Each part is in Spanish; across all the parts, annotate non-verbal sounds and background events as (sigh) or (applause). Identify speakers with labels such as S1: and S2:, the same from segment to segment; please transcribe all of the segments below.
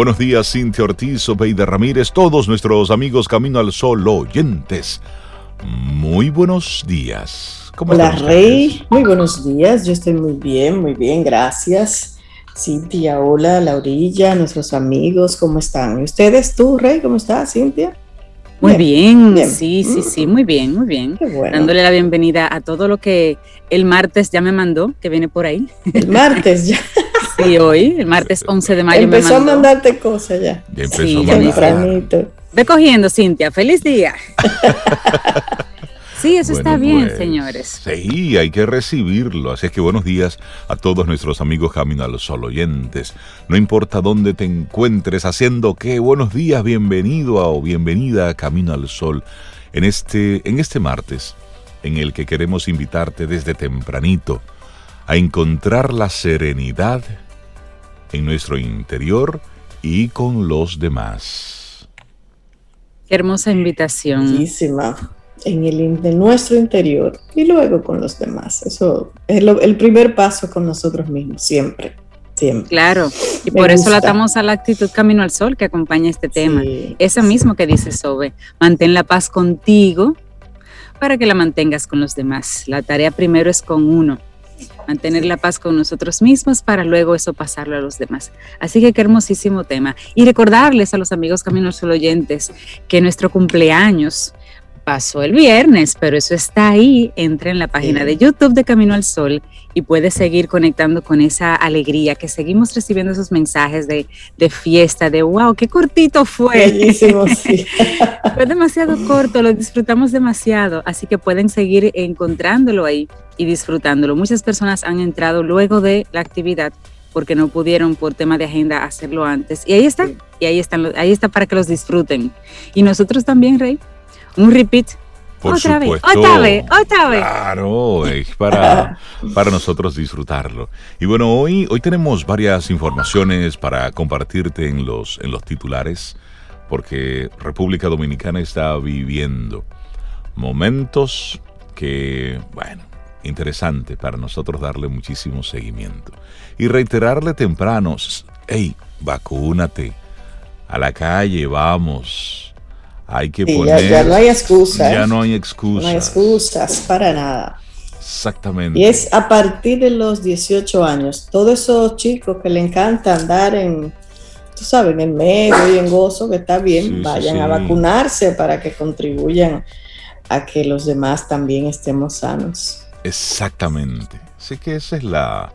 S1: Buenos días, Cintia Ortiz, Obeida Ramírez, todos nuestros amigos Camino al Sol oyentes. Muy buenos días.
S2: ¿Cómo Hola, Rey. Muy buenos días. Yo estoy muy bien, muy bien, gracias. Cintia, hola, Laurilla, nuestros amigos, ¿cómo están? ¿Y ustedes, tú, Rey, cómo estás, Cintia?
S3: Muy bien, sí, sí, sí, muy bien, muy bien. Dándole la bienvenida a todo lo que el martes ya me mandó, que viene por ahí.
S2: El martes ya. (laughs)
S3: Sí, hoy, el martes 11 de mayo.
S2: Empezó a mandarte cosas ya.
S1: Ya empezó sí, a mandar.
S3: Ve cogiendo, Cintia. Feliz día. (laughs) Sí, eso está bien, pues, señores.
S1: Sí, hay que recibirlo. Así es que buenos días a todos nuestros amigos Camino al Sol oyentes. No importa dónde te encuentres, haciendo qué, buenos días, bienvenido o bienvenida a Camino al Sol en este, en este martes, en el que queremos invitarte desde tempranito a encontrar la serenidad en nuestro interior y con los demás.
S3: Qué hermosa invitación.
S2: Bellísima. En el de nuestro interior y luego con los demás. Eso es el primer paso con nosotros mismos, siempre. Siempre.
S3: Claro, y por eso la atamos a la actitud Camino al Sol que acompaña este tema. Eso mismo que dice Sobe, mantén la paz contigo para que la mantengas con los demás. La tarea primero es con uno mantener la paz con nosotros mismos para luego eso pasarlo a los demás. Así que qué hermosísimo tema. Y recordarles a los amigos Caminos Sol oyentes que nuestro cumpleaños pasó el viernes, pero eso está ahí. Entra en la página de YouTube de Camino al Sol y puedes seguir conectando con esa alegría que seguimos recibiendo esos mensajes de, fiesta, de wow, qué cortito fue. (laughs) fue demasiado corto, lo disfrutamos demasiado, así que pueden seguir encontrándolo ahí y disfrutándolo. Muchas personas han entrado luego de la actividad porque no pudieron por tema de agenda hacerlo antes. Y ahí está, y ahí están, ahí está para que los disfruten. Y nosotros también, Rey, un repeat.
S1: otra vez,
S3: otra vez, otra vez.
S1: Claro, es para, (laughs) para nosotros disfrutarlo. Y bueno, hoy, hoy tenemos varias informaciones para compartirte en los, en los titulares, porque República Dominicana está viviendo momentos que, bueno, interesante para nosotros darle muchísimo seguimiento. Y reiterarle temprano, hey, vacúnate, a la calle, vamos hay que poner.
S2: Ya, no hay excusas.
S1: Ya no hay excusas.
S2: No hay excusas para nada.
S1: Exactamente.
S2: Y es a partir de los 18 años. Todos esos chicos que le encanta andar en, tú sabes, en el medio y en gozo, que está bien, vayan a vacunarse para que contribuyan a que los demás también estemos sanos.
S1: Exactamente. Sé que esa es la,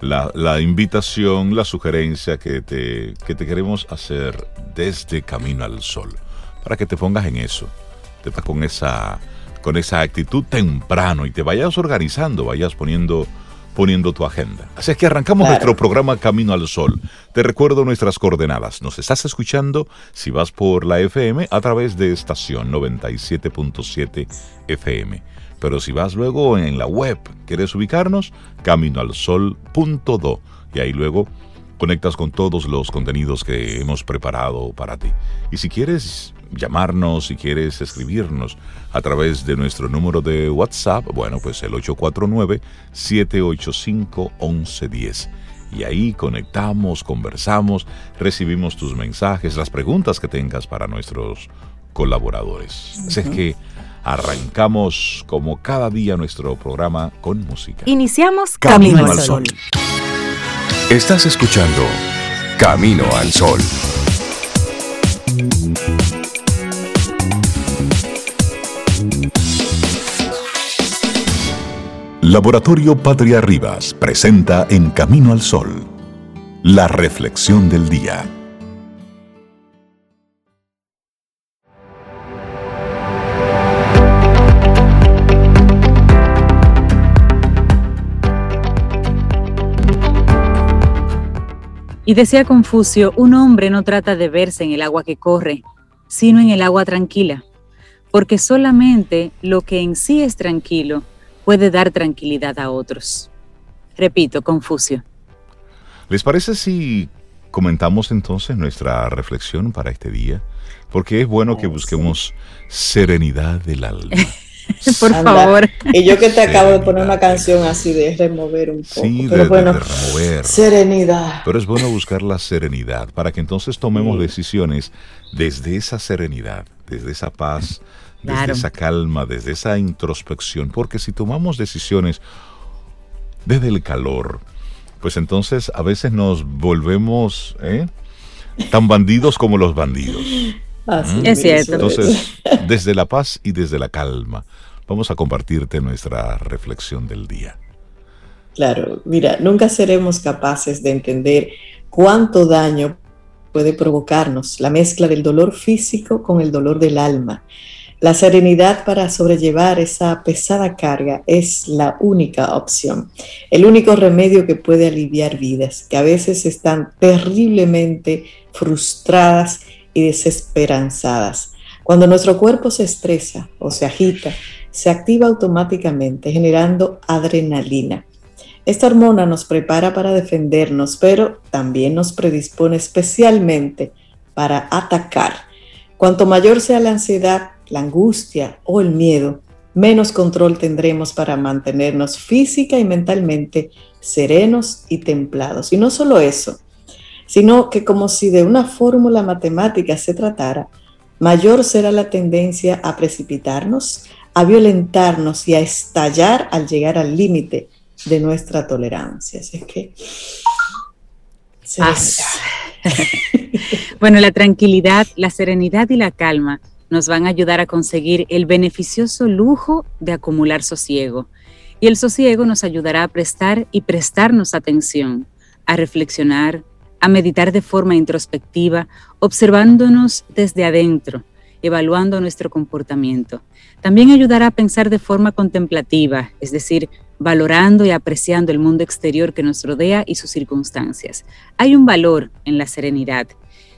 S1: la, la, invitación, la sugerencia que te, que te queremos hacer desde Camino al Sol para que te pongas en eso, te con esa, con esa actitud temprano y te vayas organizando, vayas poniendo poniendo tu agenda. Así es que arrancamos nuestro programa Camino al Sol. Te recuerdo nuestras coordenadas. Nos estás escuchando si vas por la FM a través de estación 97.7 FM. Pero si vas luego en la web, quieres ubicarnos, caminoalsol.do y ahí luego conectas con todos los contenidos que hemos preparado para ti. Y si quieres llamarnos, si quieres escribirnos a través de nuestro número de WhatsApp, bueno, pues el 849-785-1110. Y ahí conectamos, conversamos, recibimos tus mensajes, las preguntas que tengas para nuestros colaboradores. Así es que arrancamos como cada día nuestro programa con música.
S3: Iniciamos Camino, al Sol.
S4: Estás escuchando Camino al Sol. Laboratorio Patria Rivas presenta En Camino al Sol, la reflexión del día.
S3: Y decía Confucio, un hombre no trata de verse en el agua que corre, sino en el agua tranquila, porque solamente lo que en sí es tranquilo puede dar tranquilidad a otros. Repito, Confucio.
S1: ¿Les parece si comentamos entonces nuestra reflexión para este día? Porque es bueno que busquemos serenidad del alma. (laughs)
S3: Por favor.
S2: Y yo que te acabo de poner una canción así de remover un poco.
S1: Sí, de, remover.
S2: Serenidad.
S1: Pero es bueno buscar la serenidad para que entonces tomemos decisiones desde esa serenidad, desde esa paz, desde esa calma, desde esa introspección. Porque si tomamos decisiones desde el calor, pues entonces a veces nos volvemos ¿eh? tan bandidos como los bandidos.
S3: Así ¿Mm? Es cierto.
S1: Entonces, desde la paz y desde la calma, vamos a compartirte nuestra reflexión del día.
S2: Claro, mira, nunca seremos capaces de entender cuánto daño puede provocarnos la mezcla del dolor físico con el dolor del alma. La serenidad para sobrellevar esa pesada carga es la única opción, el único remedio que puede aliviar vidas que a veces están terriblemente frustradas y desesperanzadas. Cuando nuestro cuerpo se estresa o se agita, se activa automáticamente generando adrenalina. Esta hormona nos prepara para defendernos, pero también nos predispone especialmente para atacar. Cuanto mayor sea la ansiedad, la angustia o el miedo, menos control tendremos para mantenernos física y mentalmente serenos y templados. Y no solo eso, sino que como si de una fórmula matemática se tratara, mayor será la tendencia a precipitarnos, a violentarnos y a estallar al llegar al límite de nuestra tolerancia. Así es que... (laughs)
S3: bueno, la tranquilidad, la serenidad y la calma nos van a ayudar a conseguir el beneficioso lujo de acumular sosiego. Y el sosiego nos ayudará a prestar y prestarnos atención, a reflexionar, a meditar de forma introspectiva, observándonos desde adentro, evaluando nuestro comportamiento. También ayudará a pensar de forma contemplativa, es decir, valorando y apreciando el mundo exterior que nos rodea y sus circunstancias. Hay un valor en la serenidad.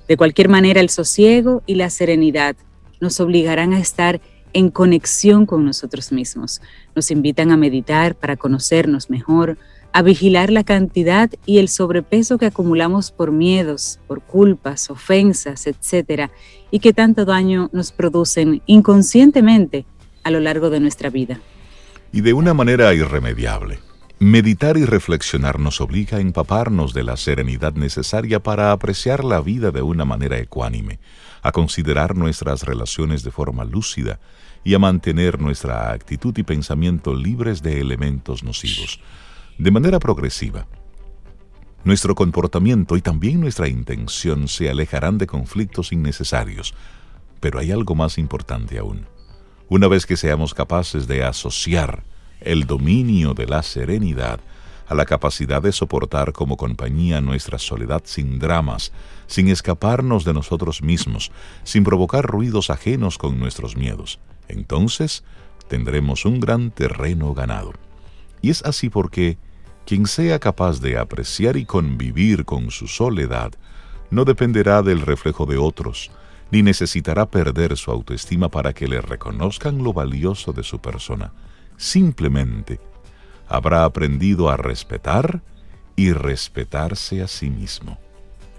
S3: De cualquier manera, el sosiego y la serenidad nos obligarán a estar en conexión con nosotros mismos. Nos invitan a meditar para conocernos mejor, a vigilar la cantidad y el sobrepeso que acumulamos por miedos, por culpas, ofensas, etcétera, y que tanto daño nos producen inconscientemente a lo largo de nuestra vida.
S1: Y de una manera irremediable. Meditar y reflexionar nos obliga a empaparnos de la serenidad necesaria para apreciar la vida de una manera ecuánime a considerar nuestras relaciones de forma lúcida y a mantener nuestra actitud y pensamiento libres de elementos nocivos. De manera progresiva, nuestro comportamiento y también nuestra intención se alejarán de conflictos innecesarios, pero hay algo más importante aún. Una vez que seamos capaces de asociar el dominio de la serenidad a la capacidad de soportar como compañía nuestra soledad sin dramas, sin escaparnos de nosotros mismos, sin provocar ruidos ajenos con nuestros miedos. Entonces tendremos un gran terreno ganado. Y es así porque quien sea capaz de apreciar y convivir con su soledad, no dependerá del reflejo de otros, ni necesitará perder su autoestima para que le reconozcan lo valioso de su persona. Simplemente habrá aprendido a respetar y respetarse a sí mismo.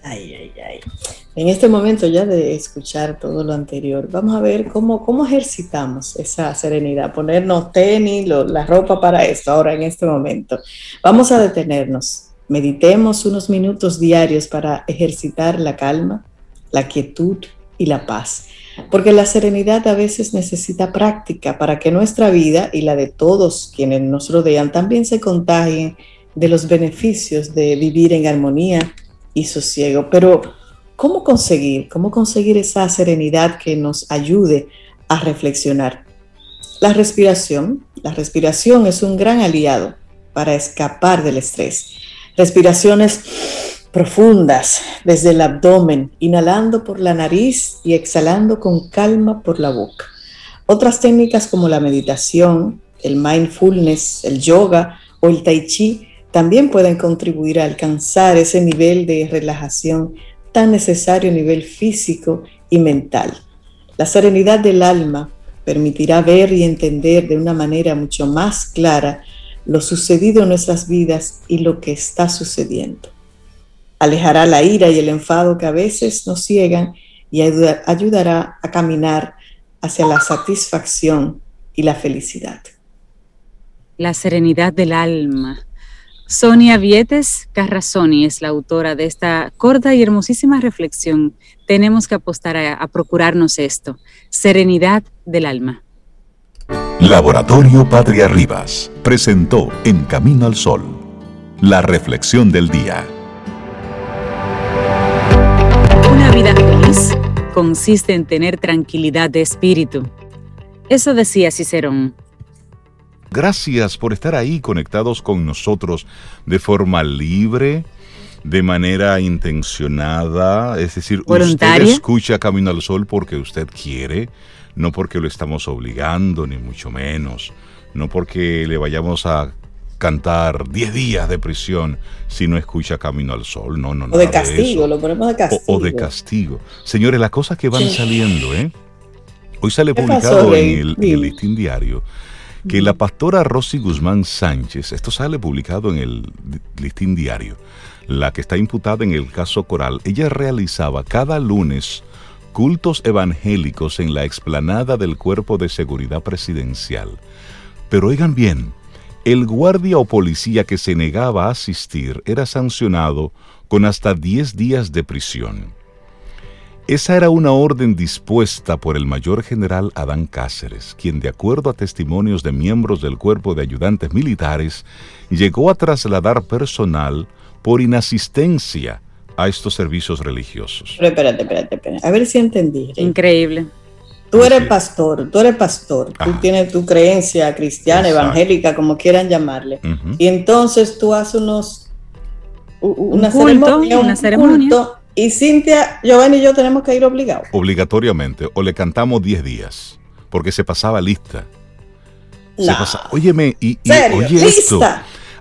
S2: Ay, ay, ay. En este momento ya de escuchar todo lo anterior, vamos a ver cómo, cómo ejercitamos esa serenidad, ponernos tenis, la ropa para esto ahora en este momento. Vamos a detenernos, meditemos unos minutos diarios para ejercitar la calma, la quietud y la paz. Porque la serenidad a veces necesita práctica para que nuestra vida y la de todos quienes nos rodean también se contagien de los beneficios de vivir en armonía y sosiego. Pero, ¿cómo conseguir? ¿Cómo conseguir esa serenidad que nos ayude a reflexionar? La respiración. La respiración es un gran aliado para escapar del estrés. Respiraciones profundas desde el abdomen, inhalando por la nariz y exhalando con calma por la boca. Otras técnicas como la meditación, el mindfulness, el yoga o el tai chi también pueden contribuir a alcanzar ese nivel de relajación tan necesario a nivel físico y mental. La serenidad del alma permitirá ver y entender de una manera mucho más clara lo sucedido en nuestras vidas y lo que está sucediendo alejará la ira y el enfado que a veces nos ciegan y ayudará a caminar hacia la satisfacción y la felicidad.
S3: La serenidad del alma. Sonia Vietes Carrazoni es la autora de esta corta y hermosísima reflexión. Tenemos que apostar a, procurarnos esto, serenidad del alma.
S4: Laboratorio Patria Rivas presentó En Camino al Sol, la reflexión del día.
S3: Una vida feliz consiste en tener tranquilidad de espíritu. Eso decía Cicerón.
S1: Gracias por estar ahí conectados con nosotros de forma libre, de manera intencionada, es decir, usted escucha Camino al Sol porque usted quiere, no porque lo estamos obligando, ni mucho menos, no porque le vayamos a cantar 10 días de prisión si no escucha Camino al Sol, no, no, no.
S2: O de castigo, lo ponemos de castigo.
S1: O, de castigo. Señores, las cosas que van saliendo, ¿eh? Hoy sale publicado en el, en el listín diario que la pastora Rosy Guzmán Sánchez, esto sale publicado en el listín diario, la que está imputada en el caso Coral, ella realizaba cada lunes cultos evangélicos en la explanada del Cuerpo de Seguridad Presidencial. Pero oigan bien, el guardia o policía que se negaba a asistir era sancionado con hasta 10 días de prisión. Esa era una orden dispuesta por el mayor general Adán Cáceres, quien de acuerdo a testimonios de miembros del cuerpo de ayudantes militares, llegó a trasladar personal por inasistencia a estos servicios religiosos.
S2: Pero espérate, espérate, espérate. A ver si entendí.
S3: Increíble.
S2: Tú eres pastor, tú eres pastor, tú tienes tu creencia cristiana, evangélica, como quieran llamarle. Y entonces tú haces unos
S3: una ceremonia, una ceremonia.
S2: Y Cintia, Giovanni y yo tenemos que ir obligados.
S1: Obligatoriamente. O le cantamos 10 días. Porque se pasaba lista. Se óyeme, y, oye esto.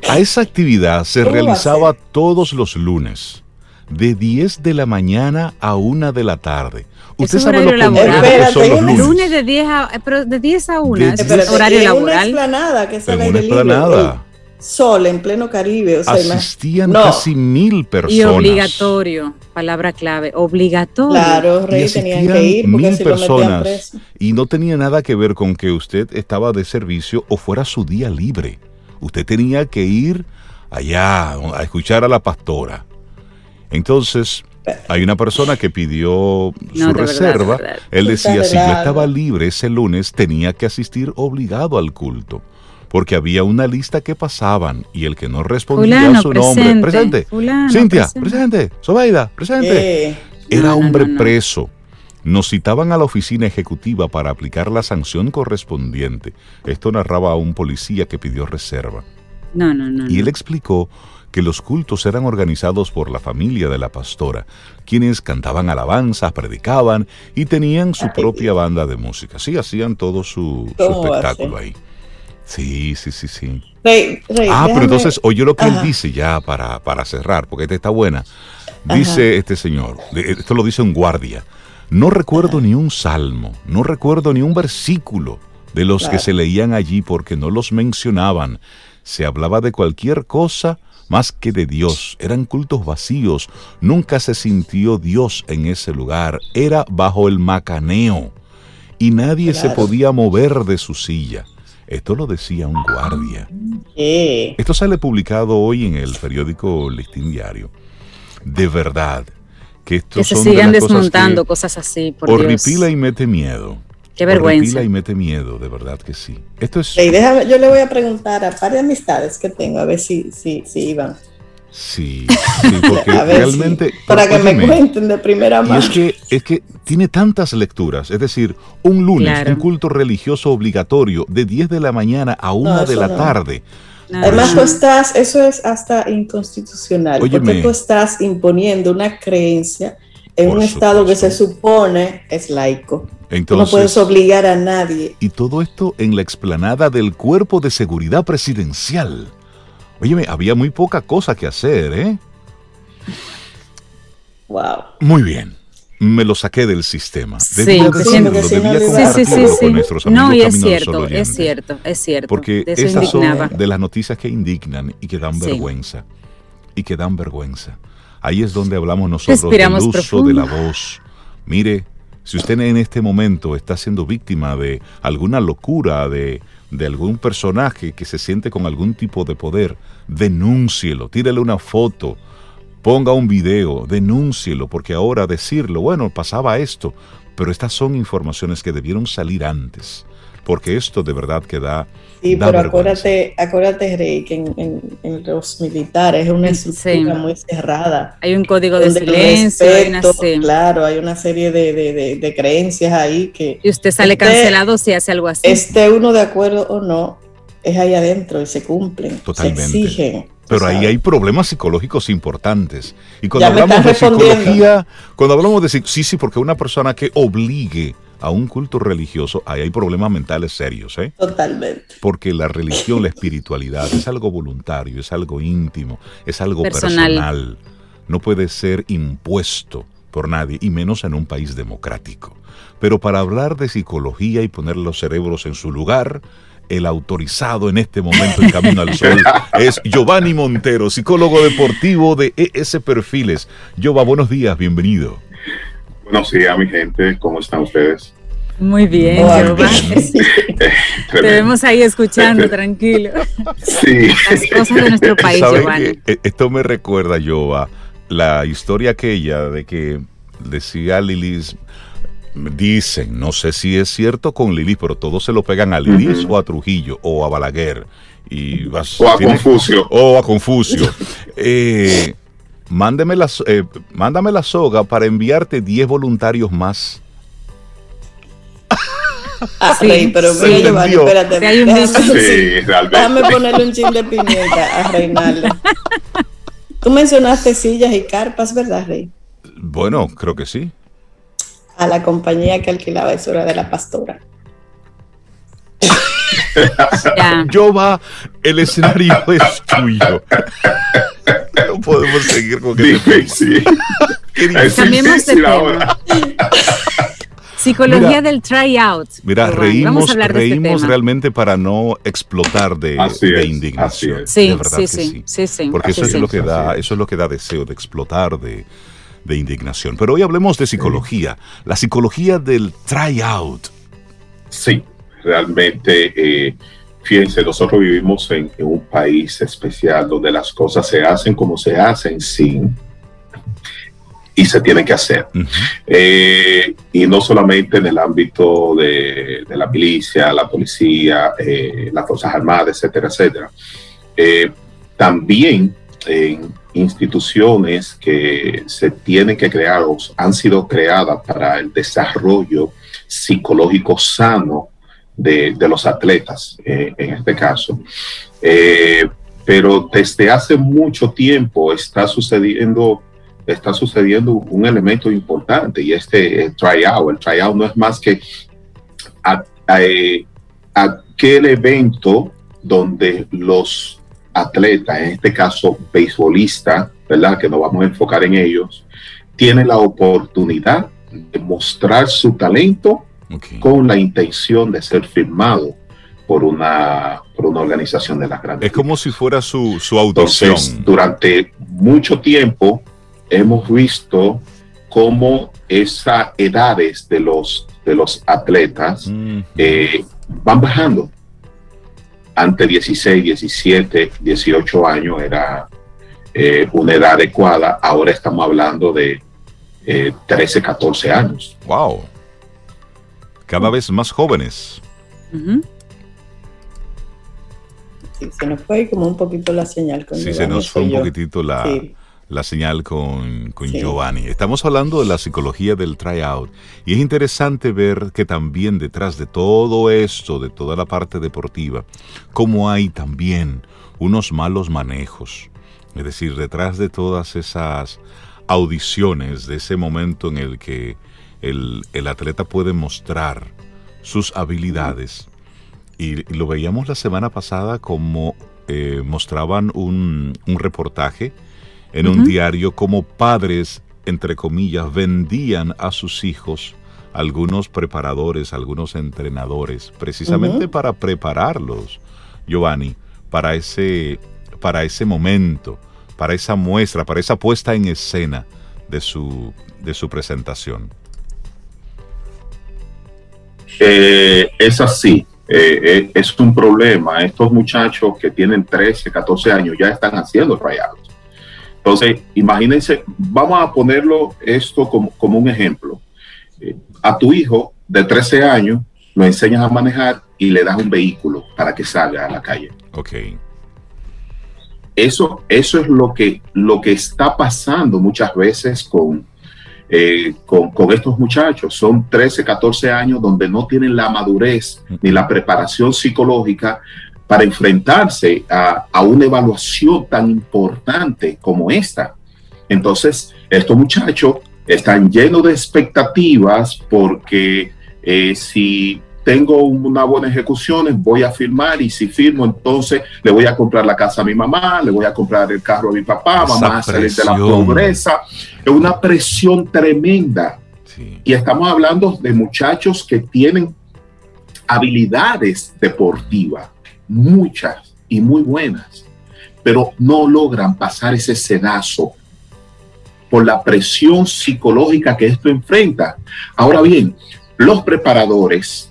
S1: A esa actividad se realizaba todos los lunes. De 10 de la mañana a 1 de la tarde.
S3: Usted sabe lo que son los lunes. lunes de 10 a, pero de 10 a 1,
S2: es horario laboral. Una explanada que
S1: en una explanada
S2: sol en pleno Caribe.
S1: Asistían casi mil personas.
S3: Y obligatorio, palabra clave, obligatorio.
S2: Claro, Rey tenían que ir porque mil personas.
S1: Y no tenía nada que ver con que usted estaba de servicio o fuera su día libre. Usted tenía que ir allá a escuchar a la pastora. Entonces, hay una persona que pidió su reserva. Él decía, si yo estaba libre ese lunes, tenía que asistir obligado al culto porque había una lista que pasaban y el que no respondía a su nombre, presente, Cintia, presente, Sobeida, presente, eh. era hombre preso. Nos citaban a la oficina ejecutiva para aplicar la sanción correspondiente. Esto narraba a un policía que pidió reserva.
S3: No, no, no.
S1: Y él explicó que los cultos eran organizados por la familia de la pastora, quienes cantaban alabanzas, predicaban y tenían su propia banda de música. Sí, hacían todo su, espectáculo ahí. Sí, sí, sí, sí. ah, pero entonces oye lo que él dice ya para, para cerrar, porque esta está buena. Dice este señor, esto lo dice un guardia, no recuerdo ni un salmo, no recuerdo ni un versículo de los que se leían allí porque no los mencionaban. Se hablaba de cualquier cosa más que de Dios. Eran cultos vacíos. Nunca se sintió Dios en ese lugar. Era bajo el macaneo. Y nadie se podía mover de su silla. Esto lo decía un guardia. Esto sale publicado hoy en el periódico Listín Diario. De verdad, que esto
S3: se sigan desmontando cosas, así. Por
S1: horripila y mete miedo.
S3: Qué vergüenza. Horripila
S1: y mete miedo, de verdad que sí. Esto es.
S2: yo le voy a preguntar a par de amistades que tengo, a ver si, si, si iban. (laughs)
S1: Sí, porque realmente...
S2: para que me cuenten de primera mano.
S1: Y es que, es que tiene tantas lecturas, es decir, un lunes, un culto religioso obligatorio de 10 de la mañana a 1 de la tarde.
S2: Además, tú estás, eso es hasta inconstitucional, porque tú estás imponiendo una creencia en un Estado que se supone es laico. Entonces, no puedes obligar a nadie.
S1: Y todo esto en la explanada del Cuerpo de Seguridad Presidencial. Óyeme, había muy poca cosa que hacer, ¿eh?
S2: Wow.
S1: Muy bien. Me lo saqué del sistema.
S3: sí, sí, sí, sí, No, y es cierto, es cierto, es cierto.
S1: Porque esas son de las noticias que indignan y que dan vergüenza. Y que dan vergüenza. Ahí es donde hablamos nosotros del uso de la voz. Mire, Si usted en este momento está siendo víctima de alguna locura, de, de algún personaje que se siente con algún tipo de poder, denúncielo, tírele una foto, ponga un video, denúncielo, porque ahora decirlo, bueno, pasaba esto, pero estas son informaciones que debieron salir antes porque esto de verdad que da.
S2: Sí, pero acuérdate, acuérdate, Rey, que en, los militares es una estructura muy cerrada.
S3: Hay un código de silencio.
S2: claro, hay una serie de, creencias ahí que.
S3: Y usted sale cancelado si hace algo así.
S2: Esté uno de acuerdo o no, es ahí adentro y se cumplen.
S1: Totalmente.
S2: Se exigen.
S1: Pero ahí hay problemas psicológicos importantes. Y cuando hablamos de psicología, cuando hablamos de sí, sí, porque una persona que obligue a un culto religioso, ahí hay problemas mentales serios, ¿eh?
S2: Totalmente.
S1: Porque la religión, la (laughs) espiritualidad es algo voluntario, es algo íntimo, es algo personal. No puede ser impuesto por nadie, y menos en un país democrático. Pero para hablar de psicología y poner los cerebros en su lugar, el autorizado en este momento en Camino al Sol (laughs) es Giovanni Montero, psicólogo deportivo de ES Perfiles. Giova, buenos días, bienvenido.
S5: Buenos días, mi gente. ¿Cómo están ustedes?
S3: Muy bien, Giovanni. (laughs) Te vemos ahí escuchando, tranquilo.
S5: Sí.
S3: Las cosas de nuestro país, Giovanni.
S1: Eh, esto me recuerda, Giova, la historia aquella de que decía Lilis, dicen, no sé si es cierto con Lilis, pero todos se lo pegan a Lilis o a Trujillo o a Balaguer. Y
S5: o a Confucio.
S1: O a Confucio. (laughs) eh, mándeme la, eh, mándame la soga para enviarte 10 voluntarios más.
S2: Ah, sí, pero sí, Giovanni, espérate.
S3: Hay un
S5: sí,
S2: déjame ponerle un chin de pimienta a Reinaldo. (laughs) Tú mencionaste sillas y carpas, ¿verdad, Rey?
S1: Bueno, creo que sí.
S2: A la compañía que alquilaba eso era de la pastora.
S1: Yo va, el escenario (laughs) es tuyo. No podemos seguir con (laughs)
S5: difícil.
S3: Cambiemos de tema. Psicología del tryout.
S1: Mira, reímos, este reímos realmente para no explotar de, indignación.
S3: Sí, sí, sí, sí, sí,
S1: Porque eso es lo que da, eso es lo que da deseo de explotar de, de indignación. Pero hoy hablemos de psicología, la psicología del tryout.
S5: Sí, realmente eh, Fíjense, nosotros vivimos en, un país especial donde las cosas se hacen como se hacen sin y se tienen que hacer. Eh, y no solamente en el ámbito de, la milicia, la policía, eh, las Fuerzas Armadas, etcétera, etcétera. Eh, también en instituciones que se tienen que crear han sido creadas para el desarrollo psicológico sano de, los atletas, eh, en este caso. Eh, pero desde hace mucho tiempo está sucediendo, está sucediendo un elemento importante y este tryout. El tryout no es más que eh, aquel evento donde los atletas, en este caso beisbolistas, ¿verdad? Que nos vamos a enfocar en ellos, tienen la oportunidad de mostrar su talento con la intención de ser firmado por una, por una organización de las grandes.
S1: Es como si fuera su, su audición.
S5: durante mucho tiempo hemos visto cómo esas edades de los, de los atletas eh, van bajando. Ante 16, 17, 18 años era eh, una edad adecuada. Ahora estamos hablando de 13, eh, 14 años.
S1: ¡Wow! cada vez más jóvenes.
S2: se nos fue como un poquito la señal con
S1: Sí, se nos fue un poquitito la, la señal con, Giovanni. Estamos hablando de la psicología del tryout y es interesante ver que también detrás de todo esto, de toda la parte deportiva, como hay también unos malos manejos. Es decir, detrás de todas esas audiciones, de ese momento en el que el, atleta puede mostrar sus habilidades. Y, lo veíamos la semana pasada como eh, mostraban un, reportaje en un diario como padres, entre comillas, vendían a sus hijos algunos preparadores, algunos entrenadores, precisamente para prepararlos, Giovanni, para ese, para ese momento, para esa muestra, para esa puesta en escena de su, de su presentación.
S5: Eh, es así. Eh, es un problema. Estos muchachos que tienen 13, 14 años ya están haciendo tryouts. Entonces, imagínense, vamos a ponerlo esto como, como un ejemplo. a tu hijo de 13 años lo enseñas a manejar y le das un vehículo para que salga a la calle.
S1: Ok.
S5: Eso, eso es lo que, lo que está pasando muchas veces con, eh, con, estos muchachos. Son 13, 14 años donde no tienen la madurez ni la preparación psicológica para enfrentarse a, a una evaluación tan importante como esta. Entonces, estos muchachos están llenos de expectativas porque eh, si tengo una buena ejecución, voy a firmar y si firmo, entonces le voy a comprar la casa a mi mamá, le voy a comprar el carro a mi papá, vamos a salir de la pobreza. Es una presión tremenda. Y estamos hablando de muchachos que tienen habilidades deportivas, muchas y muy buenas, pero no logran pasar ese sedazo por la presión psicológica que esto enfrenta. Ahora bien, los preparadores,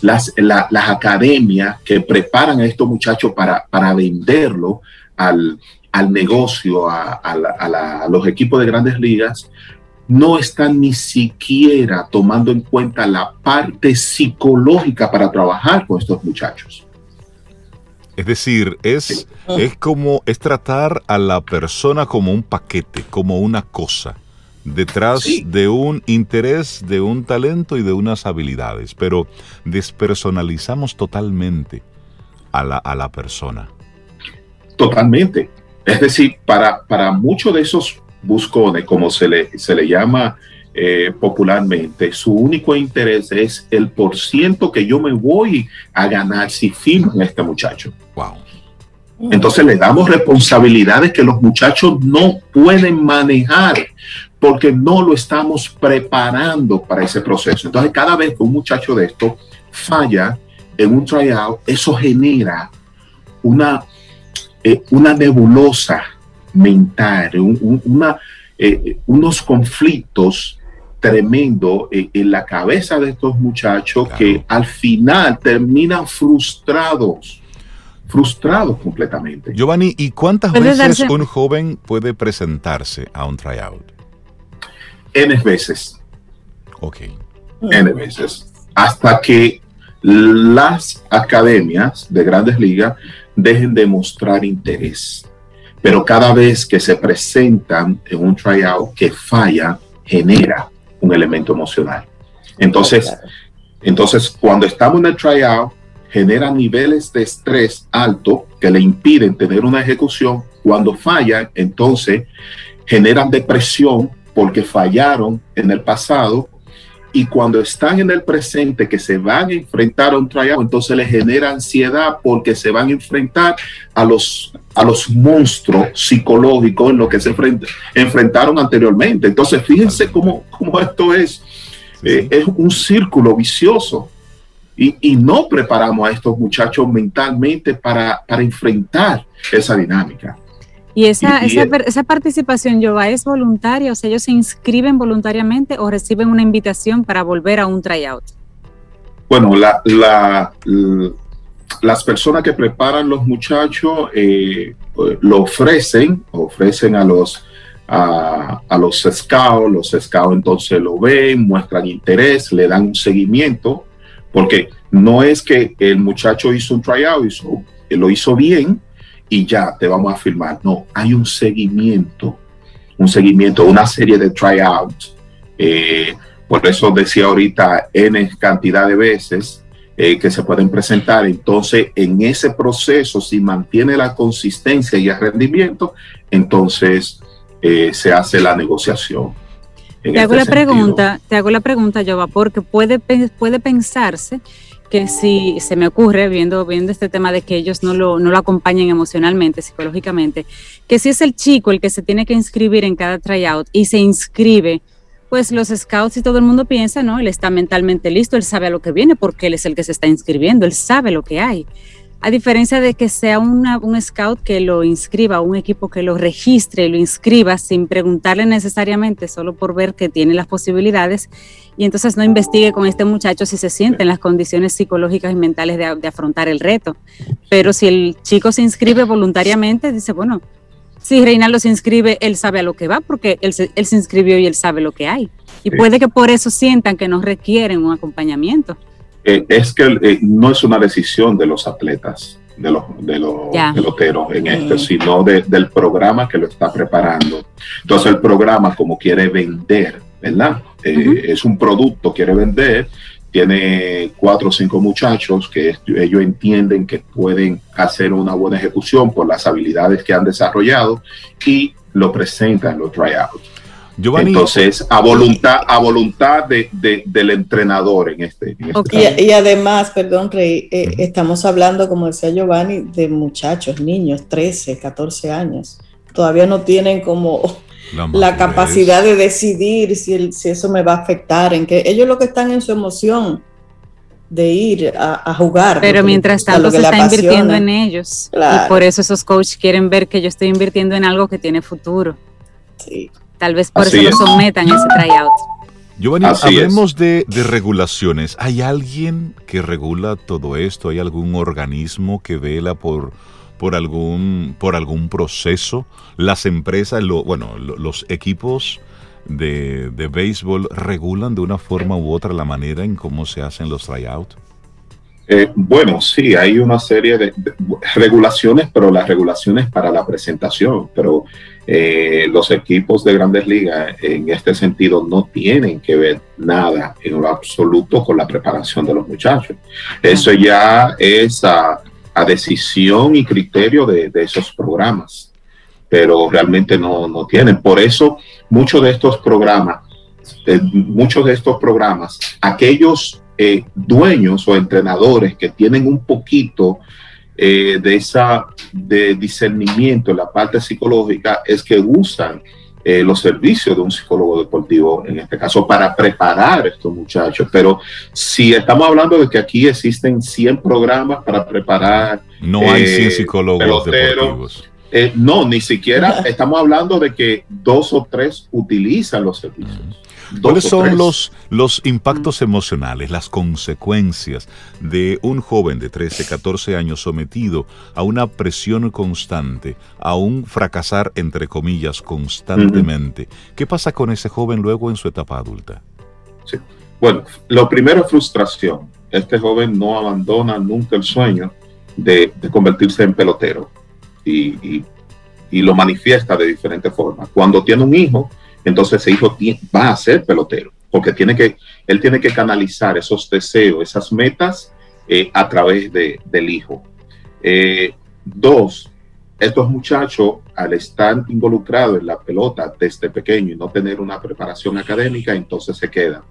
S5: las, academias que preparan a estos muchachos para venderlo al, negocio, a, los equipos de grandes ligas, no están ni siquiera tomando en cuenta la parte psicológica para trabajar con estos muchachos.
S1: Es decir, es, es como es tratar a la persona como un paquete, como una cosa detrás de un interés, de un talento y de unas habilidades, pero despersonalizamos totalmente a la, a la persona.
S5: Totalmente. Es decir, para, para muchos de esos buscones, como se le, se le llama eh, popularmente, su único interés es el por ciento que yo me voy a ganar si firmo a este muchacho.
S1: Wow.
S5: Entonces le damos responsabilidades que los muchachos no pueden manejar porque no lo estamos preparando para ese proceso. Entonces, cada vez que un muchacho de esto falla en un tryout, eso genera una, eh, una nebulosa mental, una, eh, unos conflictos tremendos en la cabeza de estos muchachos que al final terminan frustrados frustrados completamente.
S1: Giovanni, ¿y cuántas veces un joven puede presentarse a un tryout?
S5: N veces.
S1: Ok.
S5: N veces. Hasta que las academias de grandes ligas dejen de mostrar interés. Pero cada vez que se presentan en un tryout que falla, genera un elemento emocional. Entonces, entonces cuando estamos en el tryout, genera niveles de estrés alto que le impiden tener una ejecución. Cuando falla, entonces generan depresión porque fallaron en el pasado y cuando están en el presente que se van a enfrentar a un tryout, entonces les genera ansiedad porque se van a enfrentar a los, a los monstruos psicológicos en los que se enfrentaron anteriormente. Entonces, fíjense cómo, cómo esto es. Eh, es un círculo vicioso. Y, y, no preparamos a estos muchachos mentalmente para, para enfrentar esa dinámica.
S3: Y esa, esa, esa, participación, ¿es voluntaria? O sea, ¿ellos se inscriben voluntariamente o reciben una invitación para volver a un tryout?
S5: Bueno, la, la, las personas que preparan los muchachos eh, lo ofrecen, ofrecen a los, a, a, los scouts, los scouts entonces lo ven, muestran interés, le dan un seguimiento, porque no es que el muchacho hizo un tryout, hizo, lo hizo bien, y ya te vamos a firmar. No, hay un seguimiento, un seguimiento, una serie de tryouts. Eh, por eso decía ahorita N cantidad de veces eh, que se pueden presentar. Entonces, en ese proceso, si mantiene la consistencia y el rendimiento, entonces eh, se hace la negociación.
S3: Te hago, este la pregunta, te hago la pregunta, Jova, porque puede, puede pensarse que si se me ocurre, viendo, viendo este tema de que ellos no lo, no lo acompañen emocionalmente, psicológicamente, que si es el chico el que se tiene que inscribir en cada tryout y se inscribe, pues los scouts y todo el mundo piensa, ¿no? Él está mentalmente listo, él sabe a lo que viene porque él es el que se está inscribiendo, él sabe lo que hay. A diferencia de que sea una, un scout que lo inscriba, un equipo que lo registre y lo inscriba sin preguntarle necesariamente, solo por ver que tiene las posibilidades, y entonces no investigue con este muchacho si se siente en las condiciones psicológicas y mentales de, afrontar el reto. Pero si el chico se inscribe voluntariamente, dice, bueno, si Reinaldo se inscribe, él sabe a lo que va, porque él se, él se inscribió y él sabe lo que hay. Y puede que por eso sientan que no requieren un acompañamiento.
S5: Eh, es que eh, no es una decisión de los atletas, de los, de los peloteros en esto, mm. sino del programa que lo está preparando. Entonces el programa como quiere vender, ¿verdad? Eh, es un producto, quiere vender, tiene cuatro o cinco muchachos que ellos entienden que pueden hacer una buena ejecución por las habilidades que han desarrollado y lo presentan en los tryouts. Entonces, a voluntad, a voluntad de, del entrenador en este.
S2: este y, además, perdón, Rey, eh, estamos hablando, como decía Giovanni, de muchachos, niños, 13, 14 años. Todavía no tienen como la, capacidad de decidir si, si eso me va a afectar, en que ellos lo que están en su emoción de ir a, jugar.
S3: Pero mientras tanto se está invirtiendo en ellos. Y por eso esos coaches quieren ver que yo estoy invirtiendo en algo que tiene futuro. Sí. Tal vez por eso lo sometan a ese tryout.
S1: Giovanni, hablemos de, regulaciones. ¿Hay alguien que regula todo esto? ¿Hay algún organismo que vela por, por, algún, por algún proceso? Las empresas, lo, bueno, los equipos de, de béisbol regulan de una forma u otra la manera en cómo se hacen los tryouts.
S5: Eh, bueno, sí, hay una serie de, regulaciones, pero las regulaciones para la presentación, pero eh, los equipos de grandes ligas en este sentido no tienen que ver nada en lo absoluto con la preparación de los muchachos. Eso ya es a, decisión y criterio de, esos programas, pero realmente no, no tienen. Por eso muchos de estos programas, eh, muchos de estos programas, aquellos eh, dueños o entrenadores que tienen un poquito eh, de esa de discernimiento en la parte psicológica es que usan eh, los servicios de un psicólogo deportivo, en este caso, para preparar a estos muchachos. Pero si estamos hablando de que aquí existen 100 programas para preparar...
S1: No hay 100 psicólogos deportivos.
S5: no, ni siquiera estamos hablando de que dos o tres utilizan los servicios.
S1: ¿Cuáles son los, los impactos emocionales, las consecuencias de un joven de 13, 14 años sometido a una presión constante, a un fracasar, entre comillas, constantemente? ¿Qué pasa con ese joven luego en su etapa adulta?
S5: Sí. Bueno, lo primero es frustración. Este joven no abandona nunca el sueño de, convertirse en pelotero y, y lo manifiesta de diferentes formas. Cuando tiene un hijo, entonces ese hijo va a ser pelotero, porque tiene que, él tiene que canalizar esos deseos, esas metas eh, a través de, del hijo. Eh, dos, estos muchachos, al estar involucrados en la pelota desde pequeño y no tener una preparación académica, entonces se quedan.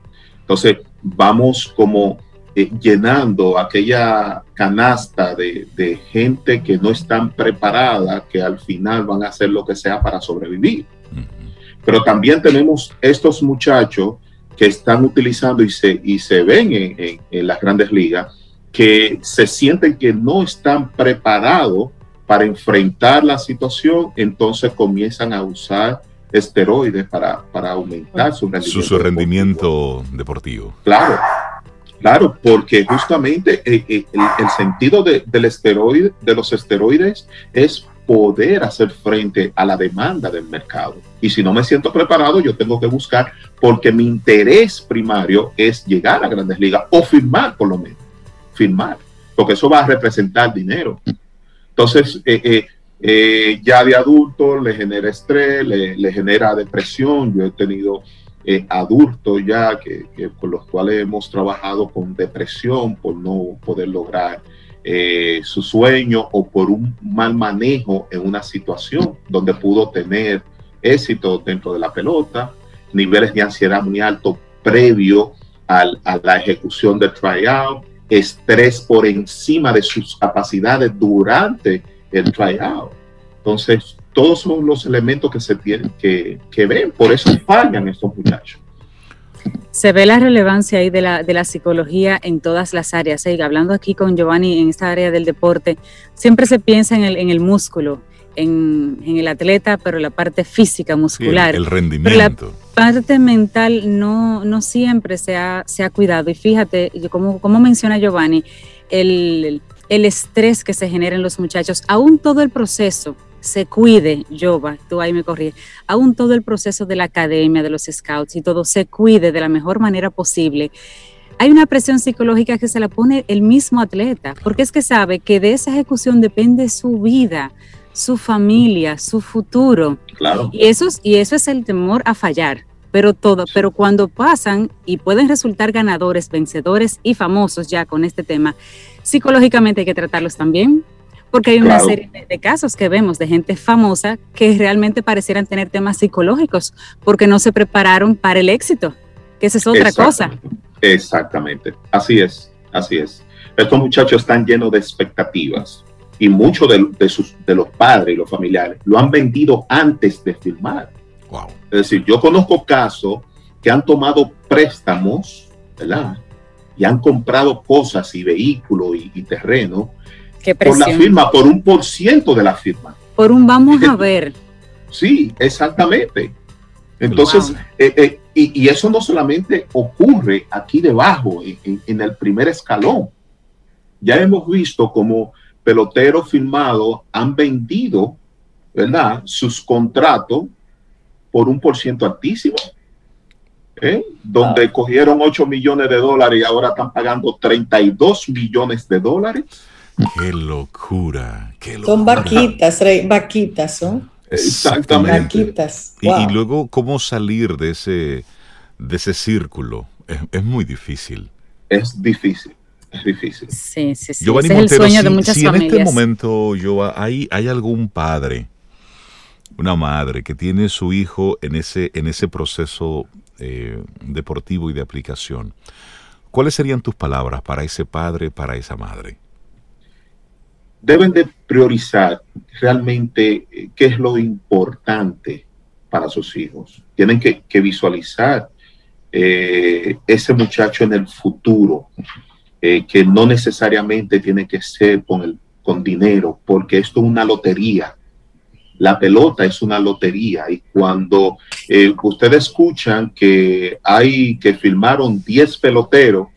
S5: Entonces, vamos como eh, llenando aquella canasta de, de, gente que no están preparada, que al final van a hacer lo que sea para sobrevivir. Pero también tenemos estos muchachos que están utilizando y se, y se ven en, las grandes ligas, que se sienten que no están preparados para enfrentar la situación, entonces comienzan a usar esteroides para, para aumentar su
S1: rendimiento, su, rendimiento deportivo.
S5: Claro, claro, porque justamente eh, eh, el, sentido del esteroide, de los esteroides es poder hacer frente a la demanda del mercado. Y si no me siento preparado, yo tengo que buscar porque mi interés primario es llegar a grandes ligas o firmar por lo menos, firmar, porque eso va a representar dinero. Entonces, eh, eh, eh, ya de adulto le genera estrés, le, genera depresión. Yo he tenido adultos ya que, con los cuales hemos trabajado con depresión por no poder lograr eh, su sueño o por un mal manejo en una situación donde pudo tener éxito dentro de la pelota, niveles de ansiedad muy altos previo a la ejecución del tryout, estrés por encima de sus capacidades durante el tryout. Entonces, todos son los elementos que se tienen que, que ver, por eso fallan estos muchachos.
S3: Se ve la relevancia ahí de la, de la psicología en todas las áreas. ¿eh? hablando aquí con Giovanni en esta área del deporte, siempre se piensa en el, en el músculo, en, en, el atleta, pero la parte física, muscular.
S1: el, rendimiento.
S3: la parte mental no, no siempre se ha, se ha cuidado. Y fíjate, como, como menciona Giovanni, el, el estrés que se genera en los muchachos, aún todo el proceso se cuide, Jova, tú ahí me corrí, aún todo el proceso de la academia, de los scouts y todo se cuide de la mejor manera posible. Hay una presión psicológica que se la pone el mismo atleta, porque es que sabe que de esa ejecución depende su vida, su familia, su futuro.
S5: Claro.
S3: Y eso, y eso es el temor a fallar. Pero todo, pero cuando pasan y pueden resultar ganadores, vencedores y famosos ya con este tema, psicológicamente hay que tratarlos también, porque hay una serie de, casos que vemos de gente famosa que realmente parecieran tener temas psicológicos porque no se prepararon para el éxito, que esa es otra cosa.
S5: Exactamente, así es, así es. Estos muchachos están llenos de expectativas y muchos de, sus, de los padres y los familiares lo han vendido antes de firmar.
S1: Wow.
S5: Es decir, yo conozco casos que han tomado préstamos, ¿verdad? Y han comprado cosas y vehículos y, y terreno por la firma, por un por ciento de la firma.
S3: Por un vamos a ver.
S5: sí, exactamente. Entonces, eh, eh, y, eso no solamente ocurre aquí debajo, en, el primer escalón. Ya hemos visto como peloteros firmados han vendido, ¿verdad? Sus contratos por un por ciento altísimo. ¿eh? Donde cogieron 8 millones de dólares y ahora están pagando 32 millones de dólares.
S1: Qué locura,
S2: Son vaquitas, vaquitas, son.
S5: Exactamente.
S2: Vaquitas.
S1: Y, luego, ¿cómo salir de ese, de ese círculo? Es, muy difícil.
S5: Es difícil. Es difícil.
S3: Sí, sí, sí. es el sueño de muchas
S1: si
S3: en
S1: este momento, yo, hay, hay algún padre, una madre que tiene su hijo en ese, en ese proceso eh, deportivo y de aplicación, ¿cuáles serían tus palabras para ese padre, para esa madre?
S5: Deben de priorizar realmente eh, qué es lo importante para sus hijos. Tienen que, visualizar eh, ese muchacho en el futuro, eh, que no necesariamente tiene que ser con, el, con dinero, porque esto es una lotería. La pelota es una lotería y cuando ustedes escuchan que hay que filmaron 10 peloteros,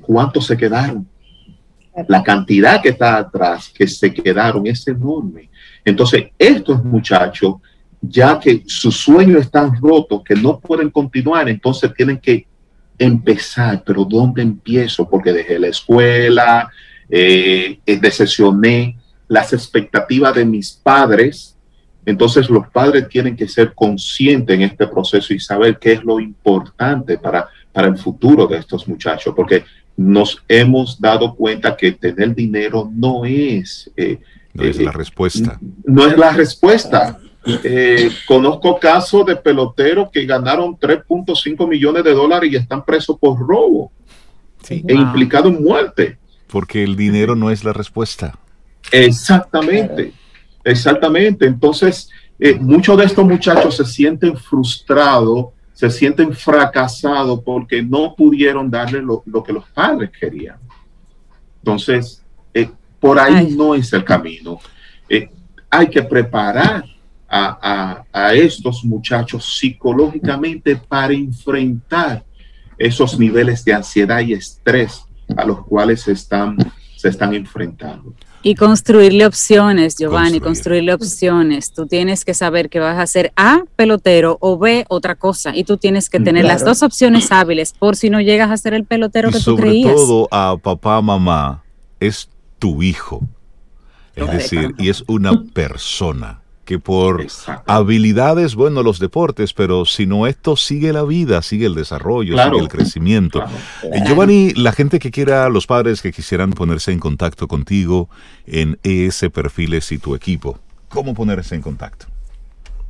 S5: ¿cuántos se quedaron? La cantidad que está atrás, que se quedaron, es enorme. Entonces, estos muchachos, ya que sus sueños están rotos, que no pueden continuar, entonces tienen que empezar. Pero ¿dónde empiezo? Porque dejé la escuela, eh, decepcioné las expectativas de mis padres. Entonces los padres tienen que ser conscientes en este proceso y saber qué es lo importante para, para el futuro de estos muchachos, porque nos hemos dado cuenta que tener dinero no es...
S1: Eh, no es la eh, respuesta.
S5: No es la respuesta. Eh, conozco casos de peloteros que ganaron 3.5 millones de dólares y están presos por robo e implicados en muerte.
S1: Porque el dinero no es la respuesta.
S5: Exactamente, exactamente. Entonces, muchos de estos muchachos se sienten frustrados se sienten fracasados porque no pudieron darle lo, que los padres querían. Entonces, eh, por ahí no es el camino. Eh, hay que preparar a, estos muchachos psicológicamente para enfrentar esos niveles de ansiedad y estrés a los cuales están, se están enfrentando.
S3: Y construirle opciones, Giovanni, construirle opciones. Tú tienes que saber que vas a hacer A, pelotero, o B, otra cosa. Y tú tienes que tener las dos opciones hábiles por si no llegas a ser el pelotero que tú creías.
S1: Sobre todo a papá, mamá, es tu hijo. Es decir, y es una persona que por habilidades, bueno, los deportes, pero si no esto sigue la vida, sigue el desarrollo, sigue el crecimiento. Eh, Giovanni, la gente que quiera, los padres que quisieran ponerse en contacto contigo en ES Perfiles y tu equipo, ¿cómo ponerse en contacto?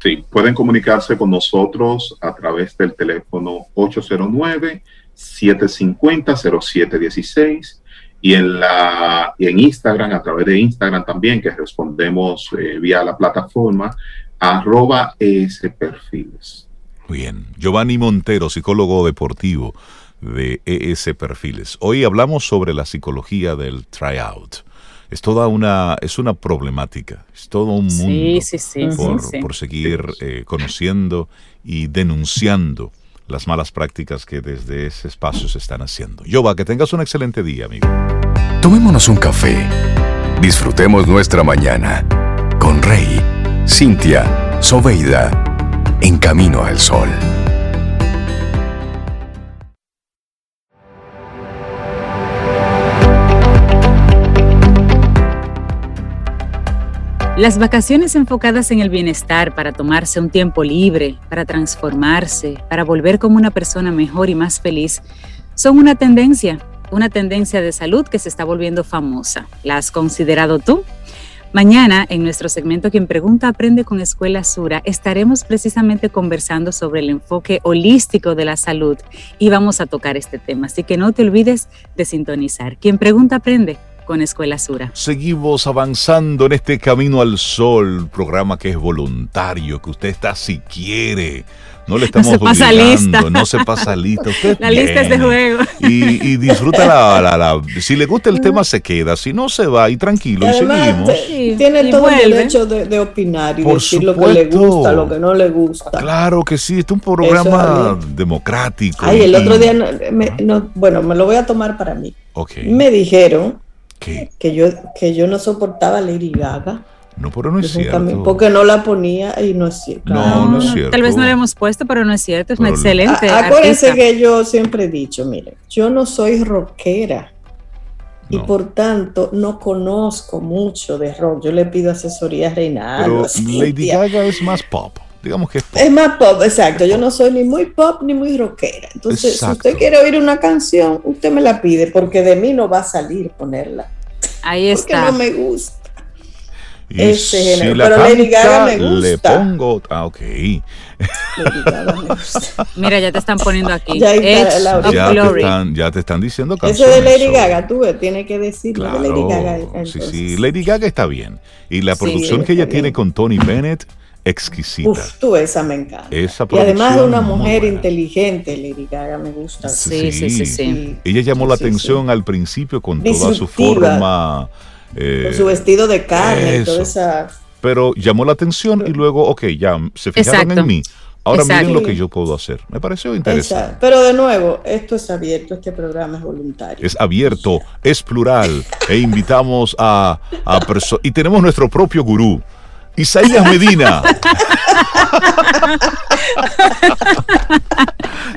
S5: Sí, pueden comunicarse con nosotros a través del teléfono 809 750 0716 y en, la, y en Instagram, a través de Instagram también, que respondemos eh, vía la plataforma, arroba ese perfiles.
S1: Bien, Giovanni Montero, psicólogo deportivo de ES Perfiles. Hoy hablamos sobre la psicología del tryout. Es toda una, es una problemática, es todo un mundo por, seguir eh, conociendo y denunciando las malas prácticas que desde ese espacio se están haciendo. Jova, que tengas un excelente día, amigo.
S4: Tomémonos un café. Disfrutemos nuestra mañana con Rey, Cintia, Soveida, en camino al sol.
S3: Las vacaciones enfocadas en el bienestar para tomarse un tiempo libre, para transformarse, para volver como una persona mejor y más feliz, son una tendencia, una tendencia de salud que se está volviendo famosa. ¿La has considerado tú? Mañana, en nuestro segmento Quien Pregunta Aprende con Escuela Sura, estaremos precisamente conversando sobre el enfoque holístico de la salud y vamos a tocar este tema. Así que no te olvides de sintonizar. Quien Pregunta Aprende con Escuela Sura.
S1: Seguimos avanzando en este camino al sol, programa que es voluntario, que usted está si quiere. No le estamos no se pasa lista. no se pasa lista. Usted
S3: la lista es de juego.
S1: Y, disfruta la, Si le gusta el tema, se queda. Si no, se va y tranquilo y, seguimos.
S2: tiene todo el derecho de, opinar y decir lo que le gusta, lo que no le gusta.
S1: Claro que sí, este es un programa democrático.
S2: Ay, el otro día, bueno, me lo voy a tomar para mí. Me dijeron que yo, que yo no soportaba Lady Gaga.
S1: No, pero no es cierto.
S2: porque no la ponía y no es cierto.
S1: No, no, es cierto.
S3: Tal vez no la hemos puesto, pero no es cierto. Es una excelente.
S2: acuérdense que yo siempre he dicho, mire, yo no soy rockera. Y por tanto, no conozco mucho de rock. Yo le pido asesoría a Reinaldo.
S1: Lady Gaga es más pop. Digamos que es pop.
S2: Es más pop, exacto. Yo no soy ni muy pop ni muy rockera. Entonces, si usted quiere oír una canción, usted me la pide, porque de mí no va a salir ponerla.
S3: Ahí está.
S2: Porque no me gusta.
S1: Y ese género. Si Pero Lady Gaga me gusta. Le pongo. Ah, ok. (laughs)
S3: Mira, ya te están poniendo aquí.
S1: Ya, ya, te están, ya, te están, diciendo
S2: canciones. Eso de Lady Gaga, tú tienes que decir de Lady Gaga.
S1: Sí, sí. Lady Gaga está bien. Y la producción que ella tiene con Tony Bennett exquisita. Uf,
S2: tú esa me encanta. y además de una mujer inteligente, Lady Gaga me gusta.
S3: Sí, sí, sí. sí,
S1: Ella llamó la atención al principio con toda su forma.
S2: Eh, con su vestido de carne y toda esa.
S1: Pero llamó la atención y luego, ok, ya se fijaron en mí. Ahora miren lo que yo puedo hacer. Me pareció interesante.
S2: Pero de nuevo, esto es abierto, este programa es voluntario.
S1: Es abierto, es plural e invitamos a, a personas. Y tenemos nuestro propio gurú. Isaías Medina.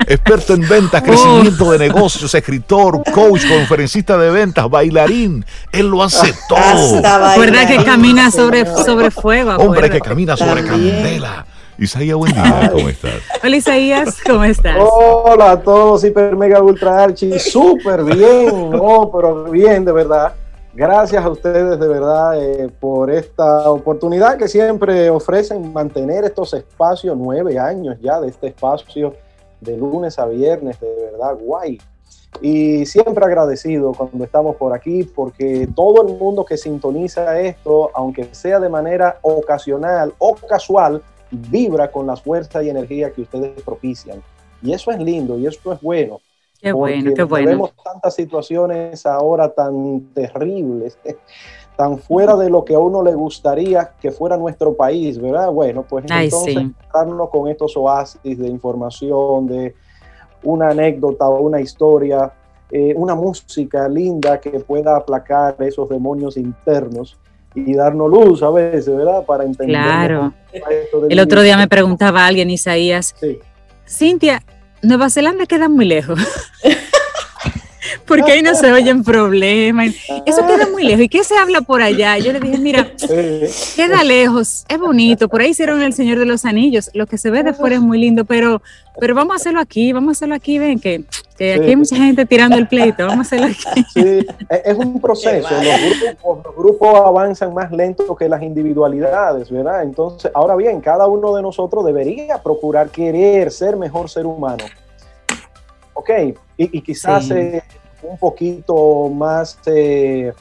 S1: Experto en ventas, crecimiento de negocios, escritor, coach, conferencista de ventas, bailarín. Él lo hace todo.
S3: Recuerda que camina sobre, sobre (laughs) fuego.
S1: Hombre que camina sobre candela. Isaías, buen día, ¿cómo estás?
S3: Hola Isaías, ¿cómo estás?
S6: Hola a todos, hiper mega ultra archi, súper bien, oh, pero bien, de verdad. Gracias a ustedes de verdad eh, por esta oportunidad que siempre ofrecen mantener estos espacios, nueve años ya de este espacio de lunes a viernes, de verdad, guay. Y siempre agradecido cuando estamos por aquí porque todo el mundo que sintoniza esto, aunque sea de manera ocasional o casual, vibra con las fuerzas y energía que ustedes propician. Y eso es lindo y eso es bueno.
S3: Qué bueno, qué bueno.
S6: Vemos tantas situaciones ahora tan terribles, (laughs) tan fuera de lo que a uno le gustaría que fuera nuestro país, ¿verdad? Bueno, pues entonces sí. con estos oasis de información, de una anécdota o una historia, eh, una música linda que pueda aplacar esos demonios internos y darnos luz a veces, ¿verdad? Para entender.
S3: Claro. El otro día me preguntaba alguien, Isaías, sí. Cintia, Nueva Zelanda queda muy lejos. (laughs) Porque ahí no se (laughs) oyen problemas. Eso queda muy lejos. ¿Y qué se habla por allá? Yo le dije, mira, queda lejos, es bonito. Por ahí hicieron El Señor de los Anillos. Lo que se ve de fuera es muy lindo, pero, pero vamos a hacerlo aquí, vamos a hacerlo aquí. Ven que, que aquí hay mucha gente tirando el pleito. Vamos a hacerlo aquí.
S6: Sí, es un proceso. Los grupos, los grupos avanzan más lento que las individualidades, ¿verdad? Entonces, ahora bien, cada uno de nosotros debería procurar querer ser mejor ser humano. Ok, y, quizás eh, un poquito más, eh,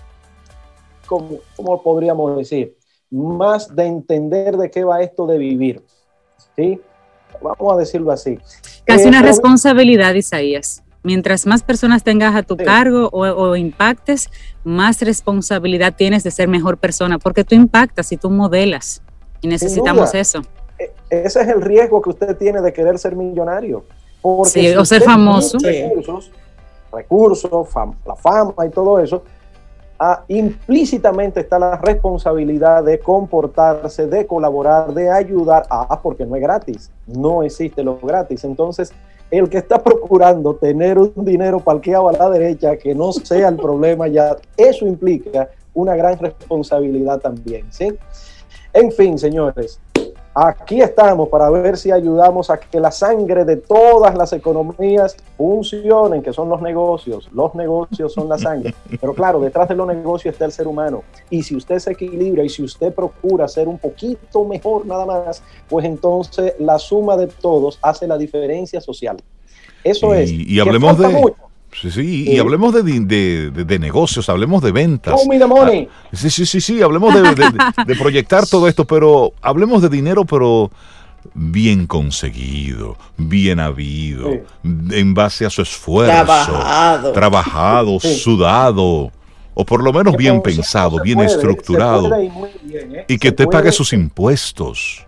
S6: ¿cómo, podríamos decir? Más de entender de qué va esto de vivir. ¿sí? Vamos a decirlo así.
S3: Casi una responsabilidad, Isaías. Mientras más personas tengas a tu cargo o, impactes, más responsabilidad tienes de ser mejor persona, porque tú impactas y tú modelas. Y necesitamos eso.
S6: E, ese es el riesgo que usted tiene de querer ser millonario.
S3: Porque o ser famoso.
S6: Recursos, recursos la fama y todo eso, implícitamente está la responsabilidad de comportarse, de colaborar, de ayudar. Ah, porque no es gratis. No existe lo gratis. Entonces, el que está procurando tener un dinero parqueado a la derecha que no sea el problema ya, eso implica una gran responsabilidad también, ¿sí? En fin, señores, aquí estamos para ver si ayudamos a que la sangre de todas las economías funcionen, que son los negocios. Los negocios son la sangre. (laughs) Pero claro, detrás de los negocios está el ser humano. Y si usted se equilibra y si usted procura ser un poquito mejor nada más, pues entonces la suma de todos hace la diferencia social. Eso es.
S1: Y hablemos de... Sí, sí, y hablemos de, de, negocios, hablemos de ventas.
S6: Oh, money.
S1: Ah, sí, sí, sí, sí, hablemos de, proyectar todo esto, pero hablemos de dinero, pero bien conseguido, bien habido, en base a su esfuerzo. Trabajado. Trabajado, sudado, o por lo menos bien pensado, bien estructurado. ¿eh? Y que te pague sus impuestos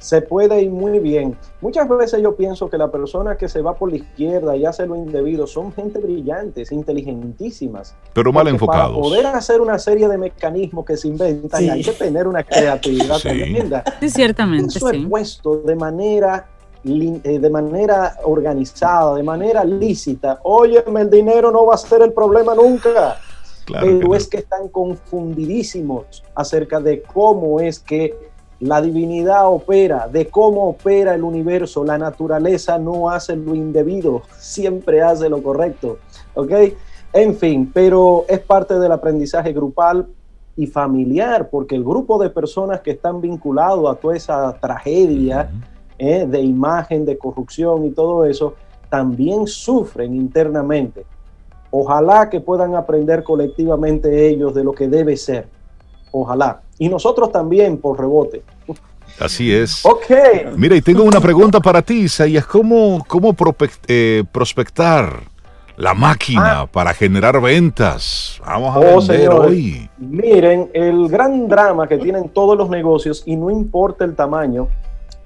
S6: se puede ir muy bien. Muchas veces yo pienso que la persona que se va por la izquierda y hace lo indebido son gente brillantes, inteligentísimas.
S1: Pero mal enfocados.
S6: Para poder hacer una serie de mecanismos que se inventan hay que tener una creatividad tremenda.
S3: Sí, ciertamente.
S6: Eso es puesto de manera eh, de manera organizada, de manera lícita. Óyeme, el dinero no va a ser el problema nunca. pero es que están confundidísimos acerca de cómo es que la divinidad opera, de cómo opera el universo. La naturaleza no hace lo indebido, siempre hace lo correcto. ¿Ok? En fin, pero es parte del aprendizaje grupal y familiar, porque el grupo de personas que están vinculados a toda esa tragedia eh, de imagen, de corrupción y todo eso, también sufren internamente. Ojalá que puedan aprender colectivamente ellos de lo que debe ser. Ojalá y nosotros también por rebote.
S1: Así es.
S6: Ok.
S1: Mira, y tengo una pregunta para ti, Isaías. ¿Cómo, cómo eh, prospectar la máquina ah. para generar ventas? Vamos a oh, vender hoy.
S6: Miren, el gran drama que tienen todos los negocios, y no importa el tamaño,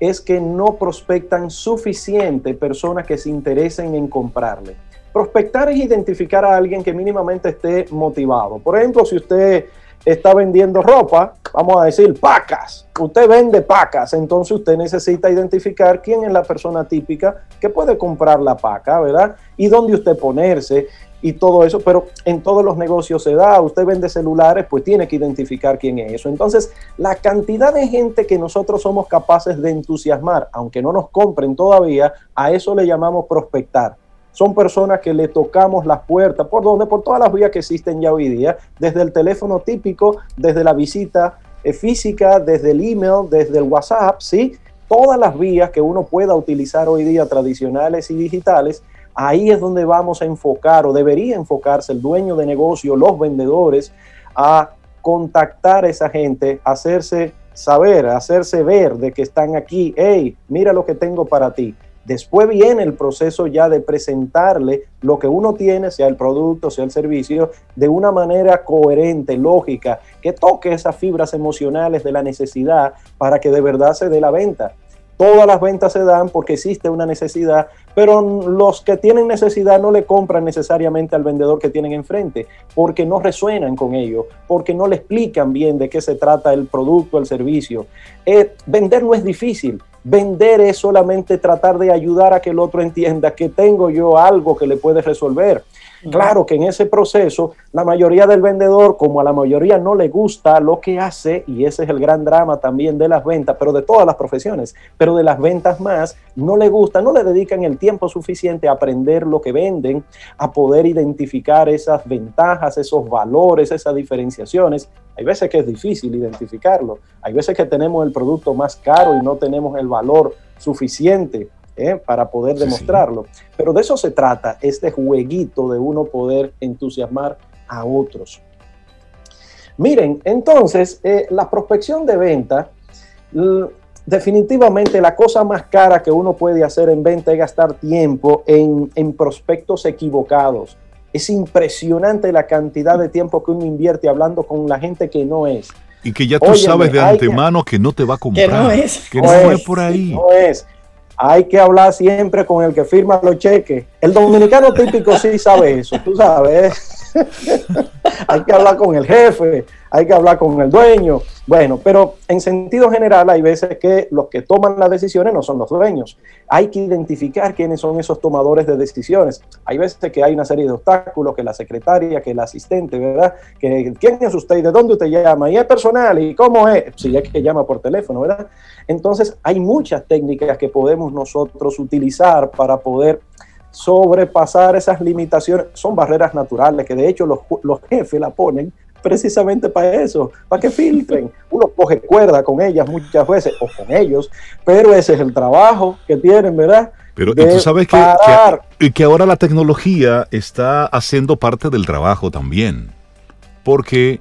S6: es que no prospectan suficiente personas que se interesen en comprarle. Prospectar es identificar a alguien que mínimamente esté motivado. Por ejemplo, si usted está vendiendo ropa, vamos a decir pacas, usted vende pacas, entonces usted necesita identificar quién es la persona típica que puede comprar la paca, ¿verdad? Y dónde usted ponerse y todo eso, pero en todos los negocios se da, usted vende celulares, pues tiene que identificar quién es eso. Entonces, la cantidad de gente que nosotros somos capaces de entusiasmar, aunque no nos compren todavía, a eso le llamamos prospectar son personas que le tocamos las puertas, ¿por dónde? Por todas las vías que existen ya hoy día, desde el teléfono típico, desde la visita eh, física, desde el email, desde el WhatsApp, ¿sí? Todas las vías que uno pueda utilizar hoy día, tradicionales y digitales, ahí es donde vamos a enfocar o debería enfocarse el dueño de negocio, los vendedores, a contactar a esa gente, hacerse saber, hacerse ver de que están aquí, hey, mira lo que tengo para ti. Después viene el proceso ya de presentarle lo que uno tiene, sea el producto, sea el servicio, de una manera coherente, lógica, que toque esas fibras emocionales de la necesidad para que de verdad se dé la venta. Todas las ventas se dan porque existe una necesidad, pero los que tienen necesidad no le compran necesariamente al vendedor que tienen enfrente, porque no resuenan con ello, porque no le explican bien de qué se trata el producto, el servicio. Eh, vender no es difícil, Vender es solamente tratar de ayudar a que el otro entienda que tengo yo algo que le puede resolver. Claro que en ese proceso la mayoría del vendedor, como a la mayoría no le gusta lo que hace, y ese es el gran drama también de las ventas, pero de todas las profesiones, pero de las ventas más, no le gusta, no le dedican el tiempo suficiente a aprender lo que venden, a poder identificar esas ventajas, esos valores, esas diferenciaciones. Hay veces que es difícil identificarlo, hay veces que tenemos el producto más caro y no tenemos el valor suficiente ¿eh? para poder demostrarlo. Pero de eso se trata, este jueguito de uno poder entusiasmar a otros. Miren, entonces, eh, la prospección de venta definitivamente la cosa más cara que uno puede hacer en venta es gastar tiempo en, en, prospectos equivocados. Es impresionante la cantidad de tiempo que uno invierte hablando con la gente que no es.
S1: Y que ya tú sabes de antemano que, no te va a comprar.
S2: Que no es.
S1: Que no, es, por ahí.
S6: No es. Hay que hablar siempre con el que firma los cheques. El dominicano típico sí sabe eso, tú sabes. (laughs) hay que hablar con el jefe, hay que hablar con el dueño. Bueno, pero en sentido general hay veces que los que toman las decisiones no son los dueños. Hay que identificar quiénes son esos tomadores de decisiones. Hay veces que hay una serie de obstáculos, que la secretaria, que el asistente, ¿verdad? Que quién es usted y de dónde usted llama y es personal y cómo es, si es que llama por teléfono, ¿verdad? Entonces hay muchas técnicas que podemos nosotros utilizar para poder sobrepasar esas limitaciones. Son barreras naturales que de hecho los, los jefes la ponen precisamente para eso, para que filtren. (laughs) Uno coge cuerda con ellas muchas veces o con ellos, pero ese es el trabajo que tienen, ¿verdad?
S1: Pero tú sabes que, que, que, ahora la tecnología está haciendo parte del trabajo también, porque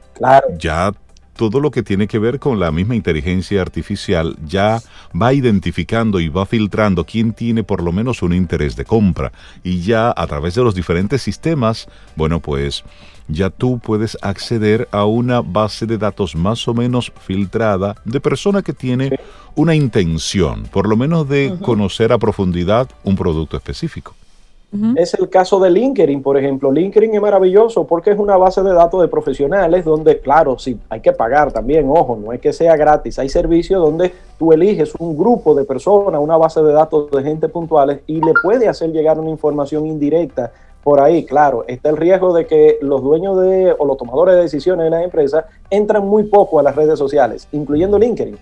S1: ya todo lo que tiene que ver con la misma inteligencia artificial ya va identificando y va filtrando quién tiene por lo menos un interés de compra. Y ya a través de los diferentes sistemas, bueno, pues ya tú puedes acceder a una base de datos más o menos filtrada de persona que tiene una intención, por lo menos de conocer a profundidad un producto específico.
S6: Es el caso de LinkedIn, por ejemplo. LinkedIn es maravilloso porque es una base de datos de profesionales donde, claro, sí, hay que pagar también, ojo, no es que sea gratis. Hay servicios donde tú eliges un grupo de personas, una base de datos de gente puntuales y le puede hacer llegar una información indirecta por ahí, claro, está el riesgo de que los dueños de o los tomadores de decisiones de las empresas entran muy poco a las redes sociales, incluyendo LinkedIn.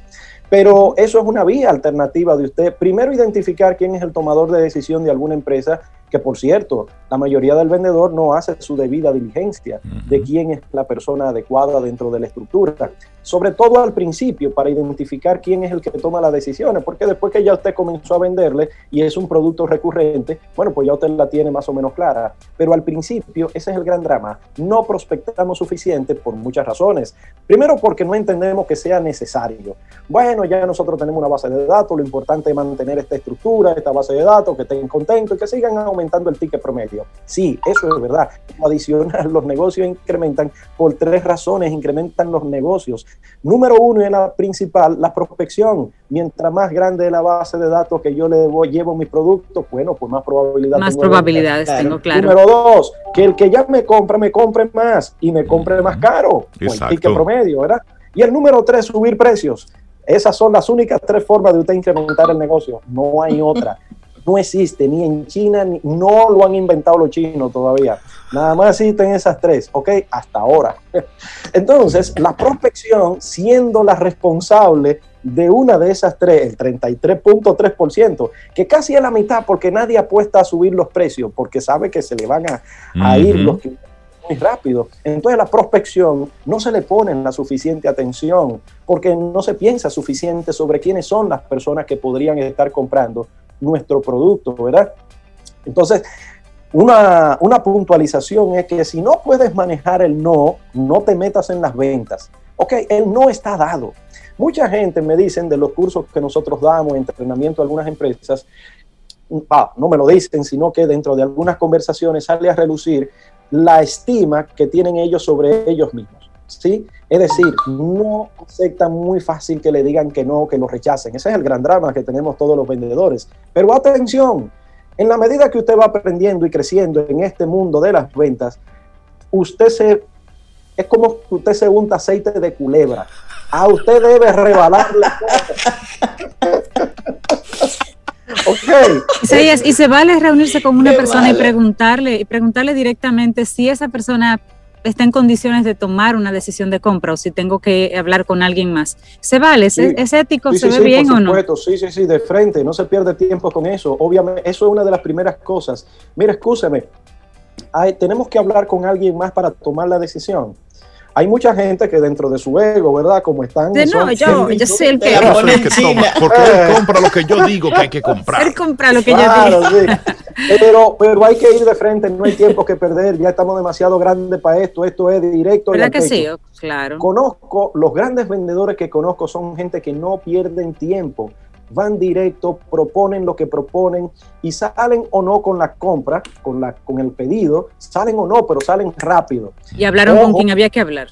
S6: Pero eso es una vía alternativa de usted. Primero, identificar quién es el tomador de decisión de alguna empresa que por cierto, la mayoría del vendedor no hace su debida diligencia de quién es la persona adecuada dentro de la estructura, sobre todo al principio para identificar quién es el que toma las decisiones, porque después que ya usted comenzó a venderle y es un producto recurrente, bueno, pues ya usted la tiene más o menos clara, pero al principio ese es el gran drama, no prospectamos suficiente por muchas razones. Primero porque no entendemos que sea necesario. Bueno, ya nosotros tenemos una base de datos, lo importante es mantener esta estructura, esta base de datos, que estén contentos y que sigan aumentando el ticket promedio. Sí, eso es verdad. adicional, (laughs) los negocios incrementan por tres razones, incrementan los negocios. Número uno y la principal, la prospección. Mientras más grande es la base de datos que yo le llevo mi producto, bueno, pues más probabilidad
S3: Más probabilidades tengo, claro.
S6: Número dos, que el que ya me compra, me compre más y me compre más caro. el ticket promedio, ¿verdad? Y el número tres, subir precios. Esas son las únicas tres formas de usted incrementar el negocio. No hay otra no existe ni en China, ni, no lo han inventado los chinos todavía. Nada más existen esas tres, ¿ok? Hasta ahora. (laughs) Entonces, la prospección, siendo la responsable de una de esas tres, el 33.3%, que casi es la mitad porque nadie apuesta a subir los precios, porque sabe que se le van a, ir los muy rápido. Entonces la prospección no se le pone la suficiente atención porque no se piensa suficiente sobre quiénes son las personas que podrían estar comprando nuestro producto, ¿verdad? Entonces, una, una, puntualización es que si no puedes manejar el no, no te metas en las ventas. Ok, el no está dado. Mucha gente me dicen de los cursos que nosotros damos, entrenamiento de algunas empresas, ah, no me lo dicen, sino que dentro de algunas conversaciones sale a relucir la estima que tienen ellos sobre ellos mismos. ¿sí? Es decir, no aceptan muy fácil que le digan que no, que lo rechacen. Ese es el gran drama que tenemos todos los vendedores. Pero atención, en la medida que usted va aprendiendo y creciendo en este mundo de las ventas, usted se es como que usted se unta aceite de culebra. A usted debe rebalarle. (laughs)
S3: okay. y se vale reunirse con una persona y preguntarle y preguntarle directamente si esa persona está en condiciones de tomar una decisión de compra o si tengo que hablar con alguien más. ¿Se vale? ¿Es, ético? ¿Se ve bien o no?
S6: Sí, sí, sí, de frente, no se pierde tiempo con eso. Obviamente, eso es una de las primeras cosas. Mira, escúchame, tenemos que hablar con alguien más para tomar la decisión. Hay mucha gente que dentro de su ego, ¿verdad? Como están...
S3: De no, yo, yo sé el que...
S1: porque él compra lo que yo digo que hay que comprar.
S3: Él compra lo que yo digo.
S6: Sí. Pero, pero hay que ir de frente, no hay tiempo que perder, ya estamos demasiado grandes para esto, esto es directo.
S3: ¿Verdad que sí? Claro.
S6: Conozco, los grandes vendedores que conozco son gente que no pierden tiempo van directo, proponen lo que proponen y salen o no con la compra, con, la, con el pedido, salen o no, pero salen rápido.
S3: Y hablaron con quien había que hablar.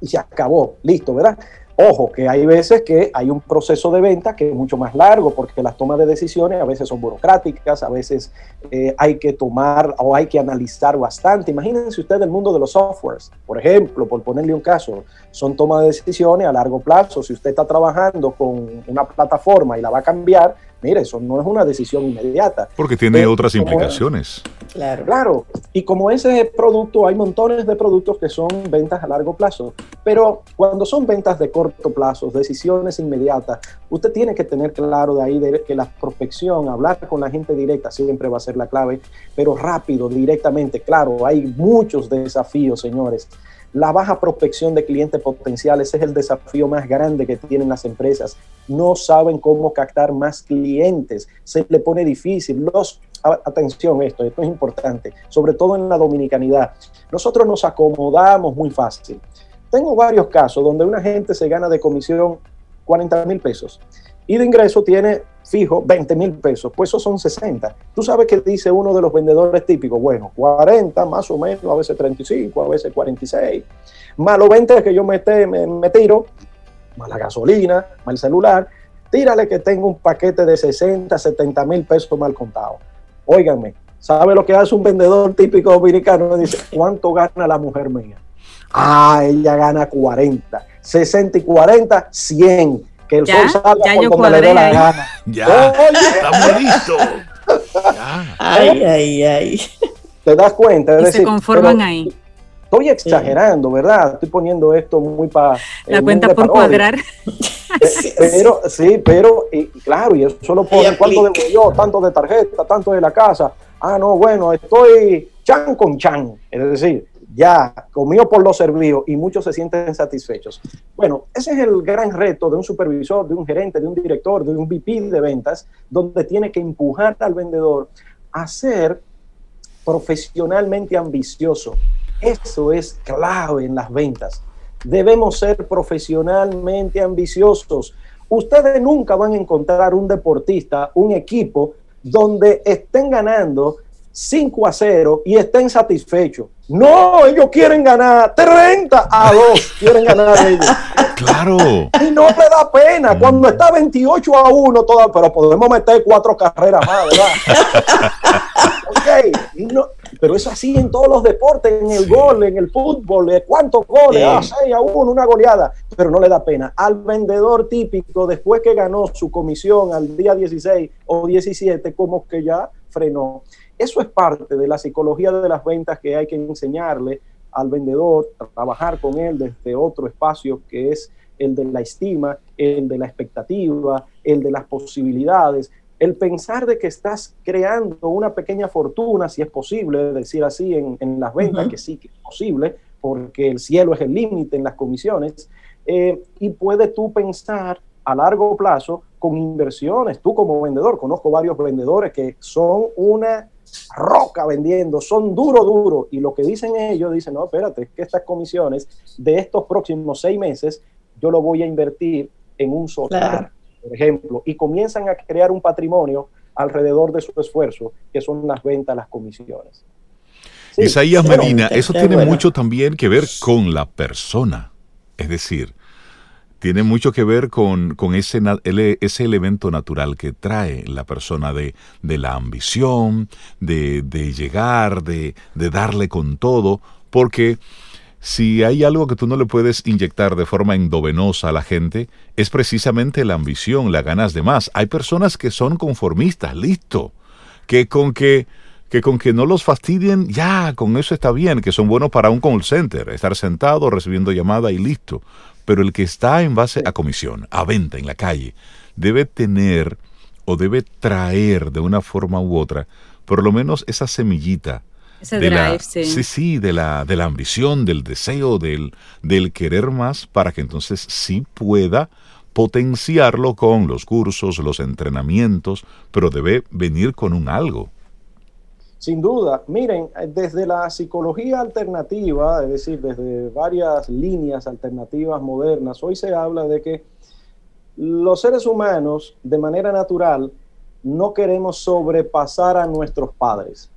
S6: Y se acabó, listo, ¿verdad? Ojo, que hay veces que hay un proceso de venta que es mucho más largo porque las tomas de decisiones a veces son burocráticas, a veces eh, hay que tomar o hay que analizar bastante. Imagínense ustedes el mundo de los softwares, por ejemplo, por ponerle un caso, son tomas de decisiones a largo plazo. Si usted está trabajando con una plataforma y la va a cambiar, mire, eso no es una decisión inmediata.
S1: Porque tiene otras implicaciones.
S6: Claro. Claro. Y como ese producto, hay montones de productos que son ventas a largo plazo. Pero cuando son ventas de corto plazo, decisiones inmediatas, usted tiene que tener claro de ahí de que la prospección, hablar con la gente directa siempre va a ser la clave, pero rápido, directamente. Claro, hay muchos desafíos, señores. La baja prospección de clientes potenciales es el desafío más grande que tienen las empresas. No saben cómo captar más clientes. Se le pone difícil. Los, atención, esto, esto es importante, sobre todo en la dominicanidad. Nosotros nos acomodamos muy fácil. Tengo varios casos donde una gente se gana de comisión 40 mil pesos y de ingreso tiene fijo 20 mil pesos, pues esos son 60. Tú sabes que dice uno de los vendedores típicos, bueno, 40 más o menos, a veces 35, a veces 46, más los 20 que yo me, me, tiro, más la gasolina, más el celular, tírale que tengo un paquete de 60, 70 mil pesos mal contado. Óiganme, ¿sabe lo que hace un vendedor típico dominicano? Dice, ¿cuánto gana la mujer mía? Ah, ella gana 40, 60 y 40, 100 que el
S3: ya,
S6: sol salga
S3: ya
S6: por donde le dé la gana. (laughs)
S1: Ya, estamos listos. Ya.
S2: Ay, ay, ay.
S6: ¿Te das cuenta? Es
S3: Y se
S6: decir,
S3: conforman
S6: pero
S3: ahí.
S6: Estoy exagerando, ¿verdad? Estoy poniendo esto muy para...
S3: La cuenta por cuadrar. (laughs)
S6: Pero, sí, pero, y, claro, y eso lo ponen, ¿cuánto debo yo? Tanto de tarjeta, tanto de la casa. Ah, no, bueno, estoy chan con chan. Es decir, ya comió por los servidos y muchos se sienten satisfechos. Bueno, ese es el gran reto de un supervisor, de un gerente, de un director, de un VP de ventas, donde tiene que empujar al vendedor a ser profesionalmente ambicioso. Eso es clave en las ventas. Debemos ser profesionalmente ambiciosos. Ustedes nunca van a encontrar un deportista, un equipo donde estén ganando 5 a 0 y estén satisfechos. No, ellos quieren ganar 30 a 2, quieren ganar (laughs) ellos.
S1: Claro.
S6: Y no le da pena cuando está 28 a 1, toda, pero podemos meter cuatro carreras más, ¿verdad? (laughs) ok, no, pero es así en todos los deportes, en el
S1: Sí.
S6: gol, en el fútbol, ¿eh? ¿cuántos goles?
S2: Sí.
S6: Ah, 6 a 1, una goleada, pero no le da pena. Al vendedor típico, después que ganó su comisión al día 16 o 17, como que ya frenó. Eso es parte de la psicología de las ventas que hay que enseñarle al vendedor, trabajar con él desde otro espacio que es el de la estima, el de la expectativa, el de las posibilidades, el pensar de que estás creando una pequeña fortuna, si es posible decir así en, en las ventas, que sí que es posible, porque el cielo es el límite en las comisiones, eh, y puedes tú pensar a largo plazo con inversiones. Tú como vendedor, conozco varios vendedores que son una roca vendiendo, son duro, duro, y lo que dicen ellos, dicen, no, espérate, es que estas comisiones de estos próximos seis meses, yo lo voy a invertir en un solar,
S2: Claro.
S6: por ejemplo, y comienzan a crear un patrimonio alrededor de su esfuerzo, que son las ventas, las comisiones. Sí,
S1: Isaías Medina, eso tiene mucho también que ver con la persona. Es decir, tiene mucho que ver con, con ese, ese elemento natural que trae la persona de, de la ambición, de, de llegar, de, de darle con todo, porque si hay algo que tú no le puedes inyectar de forma endovenosa a la gente, es precisamente la ambición, la ganas de más. Hay personas que son conformistas, listo, que con que que con que no los fastidien, ya, con eso está bien, que son buenos para un call center, estar sentado recibiendo llamada y listo. Pero el que está en base a comisión, a venta en la calle, debe tener o debe traer de una forma u otra, por lo menos esa semillita de la, sí. sí, de la, de la ambición, del deseo, del, del querer más, para que entonces sí pueda potenciarlo con los cursos, los entrenamientos, pero debe venir con un algo.
S6: Sin duda, miren, desde la psicología alternativa, es decir, desde varias líneas alternativas modernas, hoy se habla de que los seres humanos, de manera natural, no queremos sobrepasar a nuestros padres.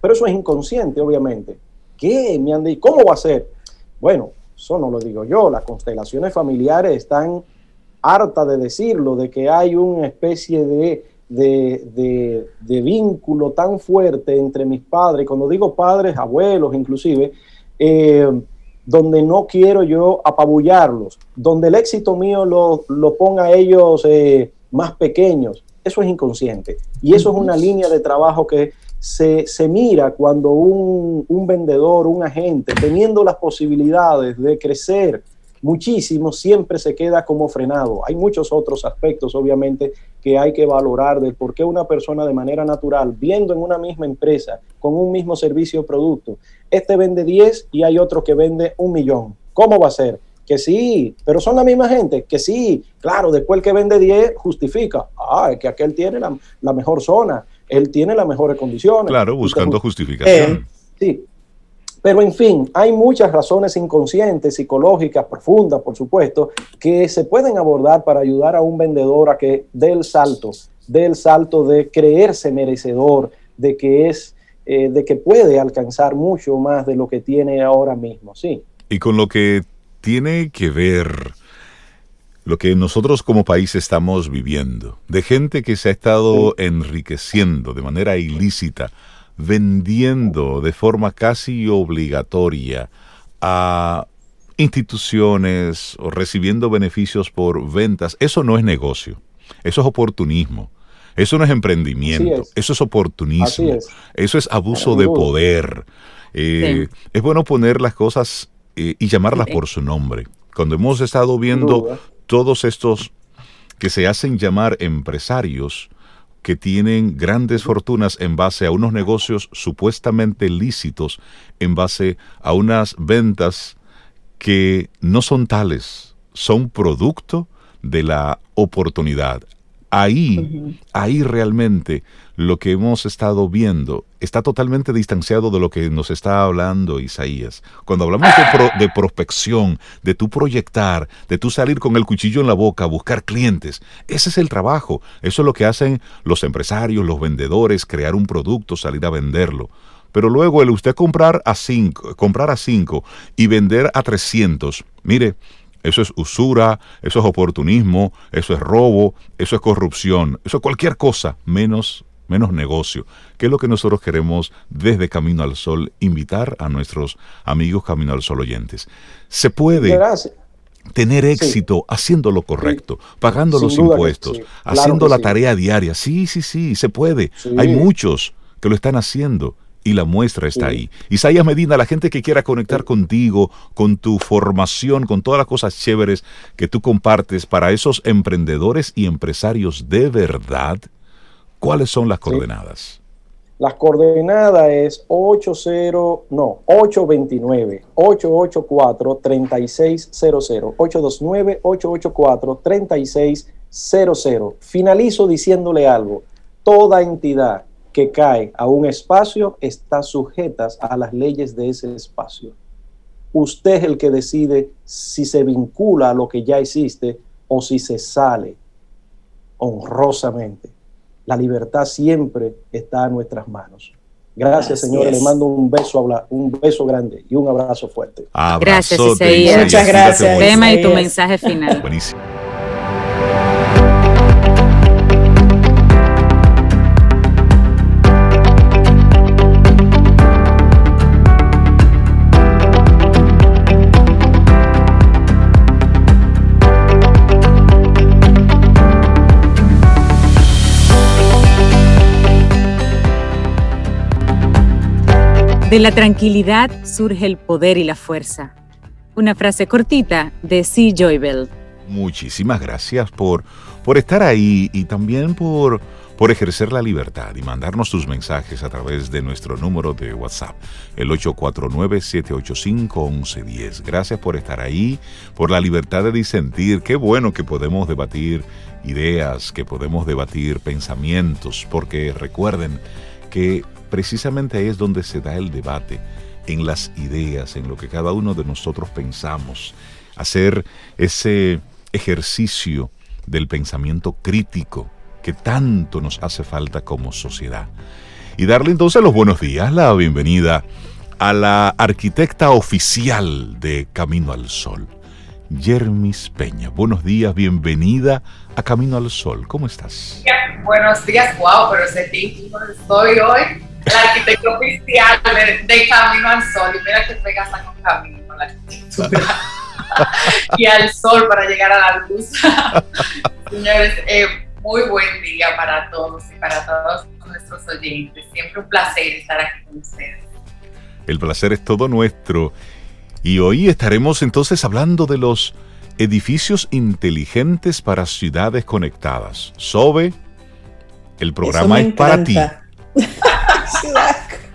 S6: Pero eso es inconsciente, obviamente. ¿Qué? Me han dicho, ¿cómo va a ser? Bueno, eso no lo digo yo, las constelaciones familiares están hartas de decirlo, de que hay una especie de de, vínculo tan fuerte entre mis padres, cuando digo padres, abuelos inclusive, eh, donde no quiero yo apabullarlos, donde el éxito mío lo, ponga a ellos eh, más pequeños, eso es inconsciente. Y eso es una línea de trabajo que se, mira cuando un, un vendedor, un agente, teniendo las posibilidades de crecer, muchísimo, siempre se queda como frenado. Hay muchos otros aspectos, obviamente, que hay que valorar de por qué una persona de manera natural, viendo en una misma empresa, con un mismo servicio o producto, este vende 10 y hay otro que vende un millón. ¿Cómo va a ser? Que sí, pero son la misma gente, que sí, claro, después el que vende 10 justifica, ah, es que aquel tiene la, mejor zona, él tiene las mejores condiciones.
S1: Claro, buscando justificación.
S6: Eh, sí, pero en fin, hay muchas razones inconscientes, psicológicas, profundas, por supuesto, que se pueden abordar para ayudar a un vendedor a que dé el salto, dé el salto de creerse merecedor, de que es, eh, de que puede alcanzar mucho más de lo que tiene ahora mismo, sí.
S1: Y con lo que tiene que ver lo que nosotros como país estamos viviendo, de gente que se ha estado enriqueciendo de manera ilícita vendiendo de forma casi obligatoria a instituciones o recibiendo beneficios por ventas, eso no es negocio, eso es oportunismo. Eso no es emprendimiento, eso es oportunismo, eso es abuso de poder. Eh, es bueno poner las cosas eh, y llamarlas por su nombre. Cuando hemos estado viendo todos estos que se hacen llamar empresarios, que tienen grandes fortunas en base a unos negocios supuestamente lícitos, en base a unas ventas que no son tales, son producto de la oportunidad. Ahí, ahí realmente lo que hemos estado viendo está totalmente distanciado de lo que nos está hablando Isaías. Cuando hablamos de, de, prospección, de tu proyectar, de tu salir con el cuchillo en la boca, buscar clientes, ese es el trabajo. Eso es lo que hacen los empresarios, los vendedores, crear un producto, salir a venderlo. Pero luego el usted comprar a cinco, comprar a cinco y vender a 300, mire, eso es usura, eso es oportunismo, eso es robo, eso es corrupción, eso es cualquier cosa menos menos negocio, que es lo que nosotros queremos desde Camino al Sol invitar a nuestros amigos Camino al Sol oyentes. Se puede tener éxito haciendo lo correcto, pagando los impuestos, haciendo la tarea diaria. Sí, sí, sí, se puede. Hay muchos que lo están haciendo y la muestra está ahí. Isaías Medina, la gente que quiera conectar contigo, con tu formación, con todas las cosas chéveres que tú compartes para esos emprendedores y empresarios de verdad, ¿cuáles son las coordenadas?
S6: Las coordenadas es 80, no, 829 884 3600 829 884 3600. Finalizo diciéndole algo. Toda entidad que cae a un espacio está sujeta a las leyes de ese espacio. Usted es el que decide si se vincula a lo que ya existe o si se sale honrosamente. La libertad siempre está en nuestras manos. Gracias, señores. Le mando un beso, un beso grande y un abrazo fuerte.
S3: Gracias, Muchas gracias. Tema y tu mensaje final. Buenísimo. De la tranquilidad surge el poder y la fuerza. Una frase cortita de C. Joybell.
S1: Muchísimas gracias por, por estar ahí y también por, por ejercer la libertad y mandarnos tus mensajes a través de nuestro número de WhatsApp, el 849-785-1110. Gracias por estar ahí, por la libertad de disentir. Qué bueno que podemos debatir ideas, que podemos debatir pensamientos, porque recuerden que precisamente ahí es donde se da el debate, en las ideas, en lo que cada uno de nosotros pensamos, hacer ese ejercicio del pensamiento crítico que tanto nos hace falta como sociedad. Y darle entonces los buenos días, la bienvenida a la arquitecta oficial de Camino al Sol, Yermis Peña. Buenos días, bienvenida a Camino al Sol. ¿Cómo estás?
S7: Buenos días, wow, pero estoy hoy, la arquitecta oficial de, Camino al Sol. Y mira que pegas con Camino, la arquitectura. (laughs) y al sol para llegar a la luz. (laughs) Señores, eh, muy buen día para todos y para todos nuestros oyentes. Siempre un placer estar aquí con ustedes.
S1: El placer es todo nuestro. Y hoy estaremos entonces hablando de los edificios inteligentes para ciudades conectadas. Sobe, el programa es para ti. (laughs)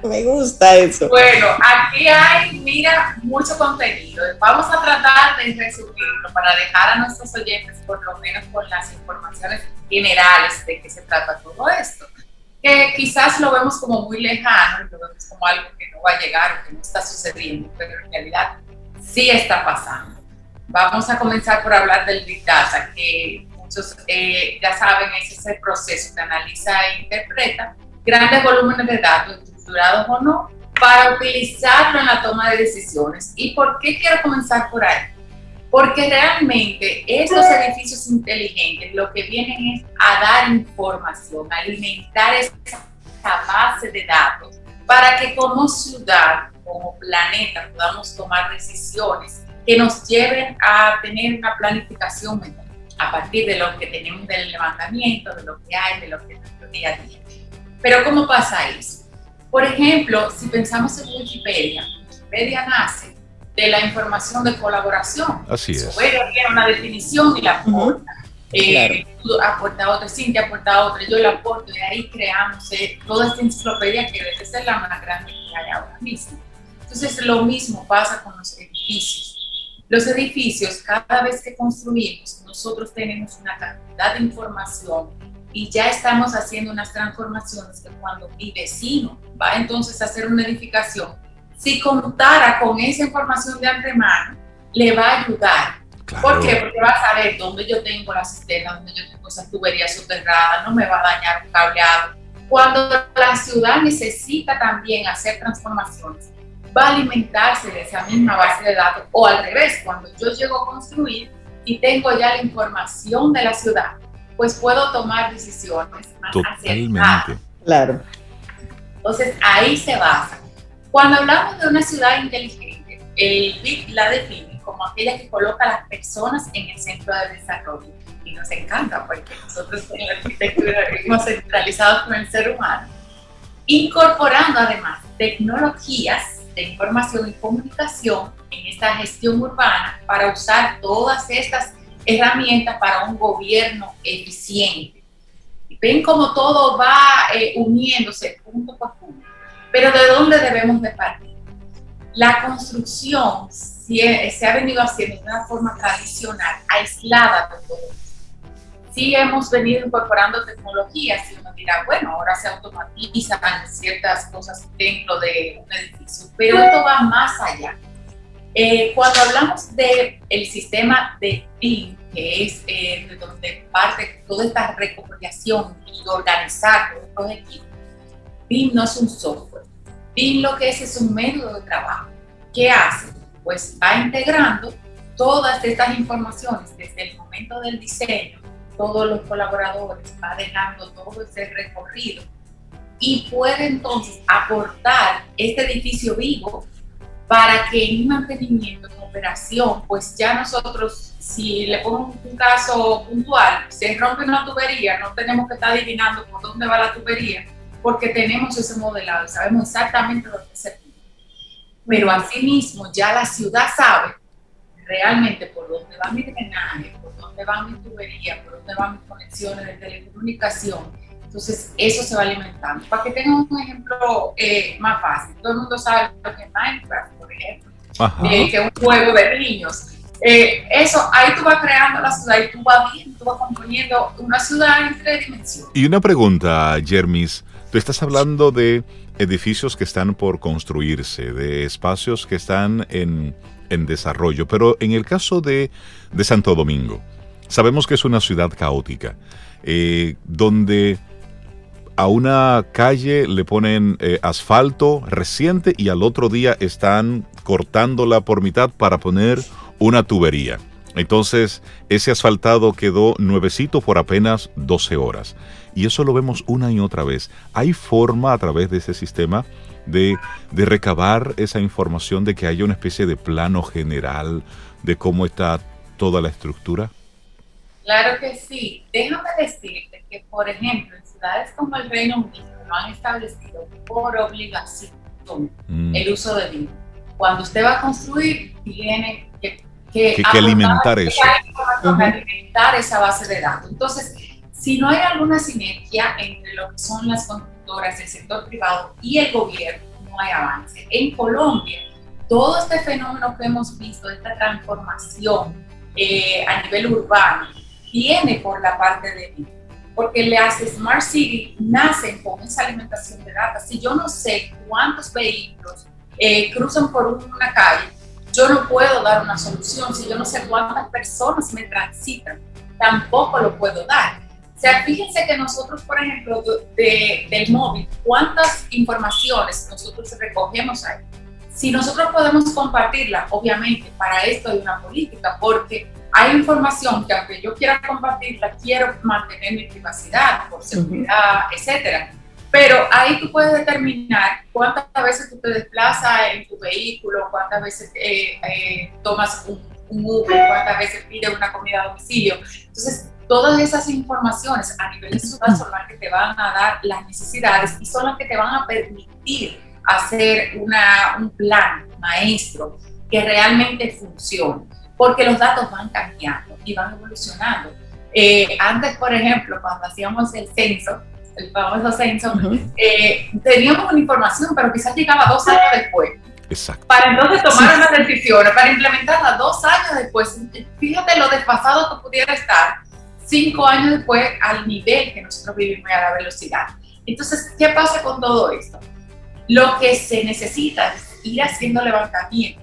S2: Me gusta eso.
S7: Bueno, aquí hay, mira, mucho contenido. Vamos a tratar de resumirlo para dejar a nuestros oyentes por lo menos con las informaciones generales de qué se trata todo esto. Que quizás lo vemos como muy lejano, lo vemos como algo que no va a llegar o que no está sucediendo, pero en realidad sí está pasando. Vamos a comenzar por hablar del Big Data, que muchos eh, ya saben, es ese proceso que analiza e interpreta grandes volúmenes de datos estructurados o no, para utilizarlo en la toma de decisiones. ¿Y por qué quiero comenzar por ahí? Porque realmente estos edificios inteligentes lo que vienen es a dar información, alimentar esa base de datos para que como ciudad, como planeta, podamos tomar decisiones que nos lleven a tener una planificación a partir de lo que tenemos del levantamiento, de lo que hay, de lo que es nuestro día a día. Pero ¿cómo pasa eso? Por ejemplo, si pensamos en Wikipedia, Wikipedia nace de la información de colaboración.
S1: Así es.
S7: Wikipedia tiene una definición y la aporta. Eh, tú aporta otra, Cintia aporta otra, yo la aporto y ahí creamos eh, toda esta enciclopedia que debe ser la más grande que hay ahora mismo. Entonces, lo mismo pasa con los edificios. Los edificios, cada vez que construimos, nosotros tenemos una cantidad de información y ya estamos haciendo unas transformaciones que cuando mi vecino va entonces a hacer una edificación, si contara con esa información de antemano, le va a ayudar. ¿Por qué? Porque va a saber dónde yo tengo la cisterna, dónde yo tengo esa tubería soterrada, no me va a dañar un cableado. Cuando la ciudad necesita también hacer transformaciones, va a alimentarse de esa misma base de datos o al revés, cuando yo llego a construir y tengo ya la información de la ciudad, pues puedo tomar decisiones más
S1: Totalmente.
S2: Claro.
S7: Entonces ahí se basa. Cuando hablamos de una ciudad inteligente, el BIC la define como aquella que coloca a las personas en el centro del desarrollo. Y nos encanta porque nosotros en la arquitectura vivimos centralizados con el ser humano, incorporando además tecnologías de información y comunicación en esta gestión urbana para usar todas estas herramientas para un gobierno eficiente. Ven cómo todo va eh, uniéndose punto por punto. Pero ¿de dónde debemos de partir? La construcción se ha venido haciendo de una forma tradicional, aislada de todo Sí hemos venido incorporando tecnologías y uno dirá, bueno, ahora se automatizan ciertas cosas dentro de un edificio, pero esto va más allá eh, cuando hablamos del el sistema de PIN, que es eh, de donde parte toda esta recopilación y organizar todos equipos, PIN no es un software. PIN lo que es es un método de trabajo. ¿Qué hace? Pues va integrando todas estas informaciones desde el momento del diseño, todos los colaboradores, va dejando todo ese recorrido y puede entonces aportar este edificio vivo para que en mantenimiento, en operación, pues ya nosotros, si le pongo un caso puntual, se rompe una tubería, no tenemos que estar adivinando por dónde va la tubería, porque tenemos ese modelado, sabemos exactamente dónde se pide. Pero asimismo, ya la ciudad sabe realmente por dónde va mi drenaje, por dónde va mi tubería, por dónde van mis conexiones de telecomunicación, Entonces, eso se va alimentando. Para que tengan un ejemplo eh, más fácil, todo el mundo sabe lo que es Minecraft, por ejemplo, eh, que es un juego de niños. Eh, eso, ahí tú vas creando la ciudad y tú vas viendo, tú vas componiendo una ciudad en tres dimensiones.
S1: Y una pregunta, Jermis, tú estás hablando de edificios que están por construirse, de espacios que están en, en desarrollo, pero en el caso de, de, Santo Domingo, sabemos que es una ciudad caótica, eh, donde a una calle le ponen eh, asfalto reciente y al otro día están cortándola por mitad para poner una tubería. Entonces, ese asfaltado quedó nuevecito por apenas 12 horas. Y eso lo vemos una y otra vez. ¿Hay forma a través de ese sistema de, de recabar esa información, de que haya una especie de plano general de cómo está toda la estructura?
S7: Claro que sí. Déjame decirte que, por ejemplo, como el Reino Unido lo han establecido por obligación mm. el uso de vino. Cuando usted va a construir, tiene que,
S1: que, alimentar eso.
S7: alimentar esa base de datos. Entonces, si no hay alguna sinergia entre lo que son las constructoras del sector privado y el gobierno, no hay avance. En Colombia, todo este fenómeno que hemos visto, esta transformación eh, a nivel urbano, viene por la parte de. Porque las Smart City nacen con esa alimentación de datos. Si yo no sé cuántos vehículos eh, cruzan por una calle, yo no puedo dar una solución. Si yo no sé cuántas personas me transitan, tampoco lo puedo dar. O sea, fíjense que nosotros, por ejemplo, de, del móvil, cuántas informaciones nosotros recogemos ahí. Si nosotros podemos compartirla, obviamente, para esto hay una política, porque hay información que aunque yo quiera compartirla, quiero mantener mi privacidad por seguridad, etcétera. Pero ahí tú puedes determinar cuántas veces tú te desplazas en tu vehículo, cuántas veces eh, eh, tomas un, un, Uber, cuántas veces pides una comida a domicilio. Entonces, todas esas informaciones a nivel de ciudad son las que te van a dar las necesidades y son las que te van a permitir hacer una, un plan maestro que realmente funcione, porque los datos van cambiando y van evolucionando. Eh, antes, por ejemplo, cuando hacíamos el censo, el famoso censo, eh, teníamos una información, pero quizás llegaba dos años después.
S1: Exacto.
S7: Para entonces tomar una decisión, para implementarla dos años después. Fíjate lo desfasado que pudiera estar cinco años después al nivel que nosotros vivimos y a la velocidad. Entonces, ¿qué pasa con todo esto? Lo que se necesita es ir haciendo levantamientos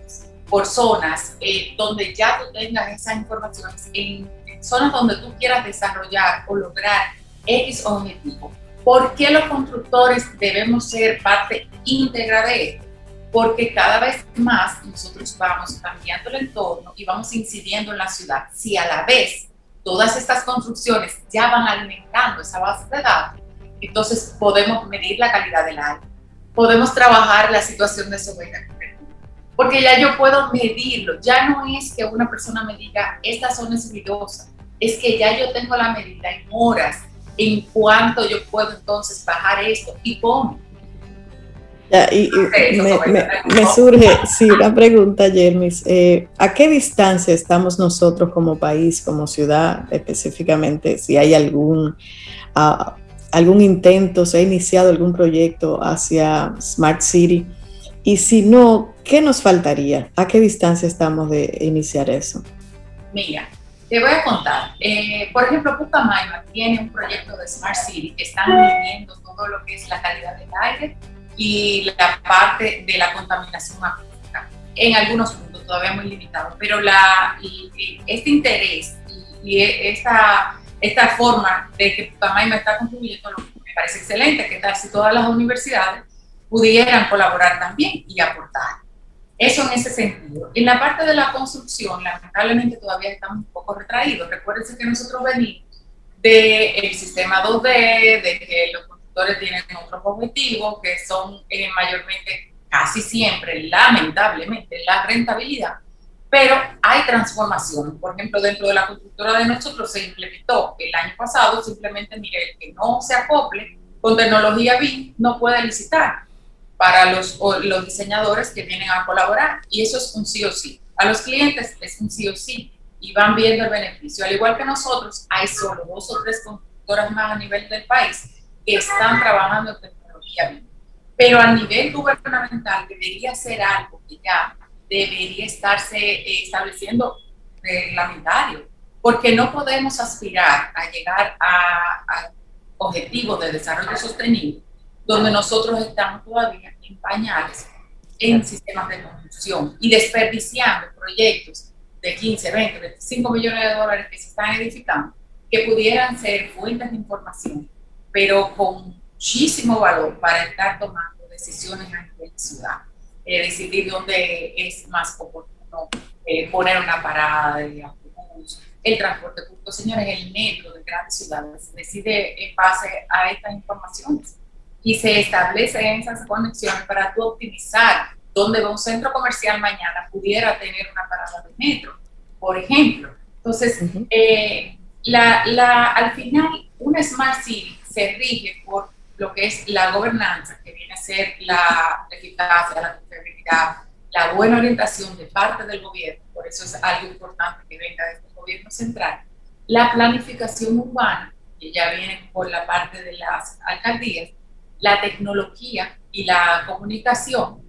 S7: por zonas eh, donde ya tú tengas esa información, en zonas donde tú quieras desarrollar o lograr X objetivo. ¿Por qué los constructores debemos ser parte íntegra de esto? Porque cada vez más nosotros vamos cambiando el entorno y vamos incidiendo en la ciudad. Si a la vez todas estas construcciones ya van alimentando esa base de datos, entonces podemos medir la calidad del aire, podemos trabajar la situación de soberanía porque ya yo puedo medirlo. Ya no es que una persona me diga, esta zona es ruidosa, es que ya yo tengo la medida en horas, en cuánto yo puedo entonces bajar esto y cómo.
S2: y, me, surge, sí, una pregunta, Jermis. Eh, ¿A qué distancia estamos nosotros como país, como ciudad específicamente? Si hay algún, uh, algún intento, se ha iniciado algún proyecto hacia Smart City. Y si no, ¿qué nos faltaría? ¿A qué distancia estamos de iniciar eso?
S7: Mira, te voy a contar. Eh, por ejemplo, Pucamaima tiene un proyecto de Smart City que están midiendo todo lo que es la calidad del aire y la parte de la contaminación acústica. En algunos puntos todavía muy limitado, pero la, este interés y, esta, esta forma de que Pucamaima está contribuyendo me parece excelente, que tal si todas las universidades pudieran colaborar también y aportar. Eso en ese sentido. En la parte de la construcción, lamentablemente todavía estamos un poco retraídos. Recuérdense que nosotros venimos del sistema 2D, de que los constructores tienen otros objetivos, que son eh, mayormente, casi siempre, lamentablemente, la rentabilidad. Pero hay transformación. Por ejemplo, dentro de la constructora de nosotros se implementó el año pasado, simplemente, mire, el que no se acople con tecnología BIM no puede licitar para los, los diseñadores que vienen a colaborar. Y eso es un sí o sí. A los clientes es un sí o sí y van viendo el beneficio. Al igual que nosotros, hay solo dos o tres constructoras más a nivel del país que están trabajando en tecnología. Pero a nivel gubernamental debería ser algo que ya debería estarse eh, estableciendo reglamentario, porque no podemos aspirar a llegar a, a objetivos de desarrollo sostenible donde nosotros estamos todavía en pañales en sistemas de construcción y desperdiciando proyectos de 15, 20, 25 millones de dólares que se están edificando, que pudieran ser fuentes de información, pero con muchísimo valor para estar tomando decisiones a nivel ciudad. Eh, decidir dónde es más oportuno eh, poner una parada de autobús, el transporte público. Señores, el metro de grandes ciudades decide en base a estas informaciones y se establecen esas conexiones para tú optimizar dónde va un centro comercial mañana pudiera tener una parada de metro, por ejemplo. Entonces, eh, la, la, al final, una Smart City se rige por lo que es la gobernanza, que viene a ser la eficacia, la confiabilidad, la buena orientación de parte del gobierno, por eso es algo importante que venga de este gobierno central, la planificación urbana, que ya viene por la parte de las alcaldías, la tecnología y la comunicación,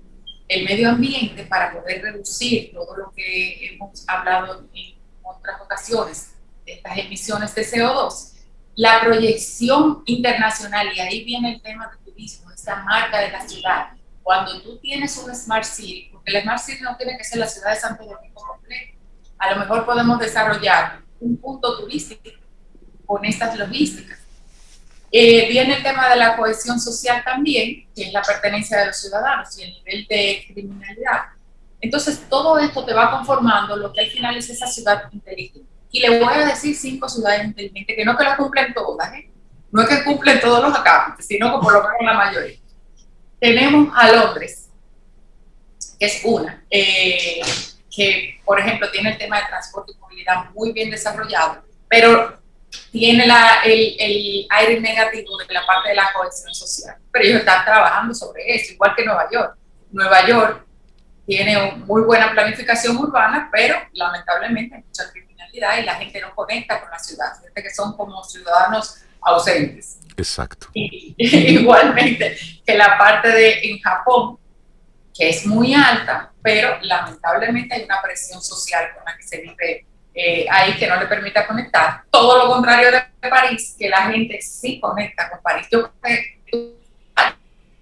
S7: el medio ambiente para poder reducir todo lo que hemos hablado en otras ocasiones, estas emisiones de CO2, la proyección internacional, y ahí viene el tema del turismo, esta marca de la ciudad. Cuando tú tienes un Smart City, porque el Smart City no tiene que ser la ciudad de Santo Domingo completo, a lo mejor podemos desarrollar un punto turístico con estas logísticas eh, viene el tema de la cohesión social también, que es la pertenencia de los ciudadanos y el nivel de criminalidad. Entonces, todo esto te va conformando lo que al final es esa ciudad inteligente. Y le voy a decir cinco ciudades inteligentes, que no que las cumplen todas, ¿eh? no es que cumplen todos los acápites, sino que por lo menos la mayoría. Tenemos a Londres, que es una, eh, que por ejemplo tiene el tema de transporte y movilidad muy bien desarrollado, pero tiene la, el, el, aire negativo de la parte de la cohesión social. Pero ellos están trabajando sobre eso, igual que Nueva York. Nueva York tiene muy buena planificación urbana, pero lamentablemente hay mucha criminalidad y la gente no conecta con la ciudad, gente que son como ciudadanos ausentes.
S1: Exacto.
S7: Y, (laughs) igualmente que la parte de en Japón, que es muy alta, pero lamentablemente hay una presión social con la que se vive eh, ahí que no le permita conectar. Todo lo contrario de París, que la gente sí conecta con París. Yo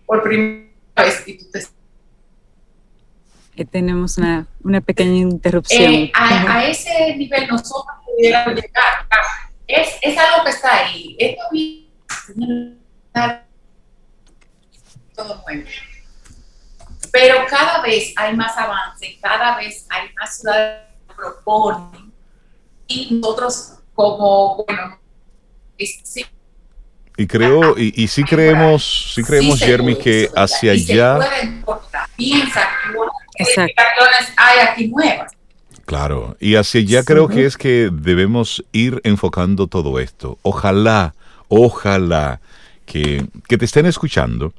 S7: por primera vez y tú te
S3: que tenemos una, una, pequeña interrupción.
S7: Eh, a, ese nivel nosotros pudiéramos llegar. Es, es algo que está ahí. Esto todo nuevo. Pero cada vez hay más avance, cada vez hay más ciudades que proponen y nosotros como, bueno, sí.
S1: Y creo, y, y sí creemos, sí creemos, Jeremy, que hacia allá...
S7: Piensa que hay aquí nuevas.
S1: Claro, y hacia allá creo que es que debemos ir enfocando todo esto. Ojalá, ojalá que, que te estén escuchando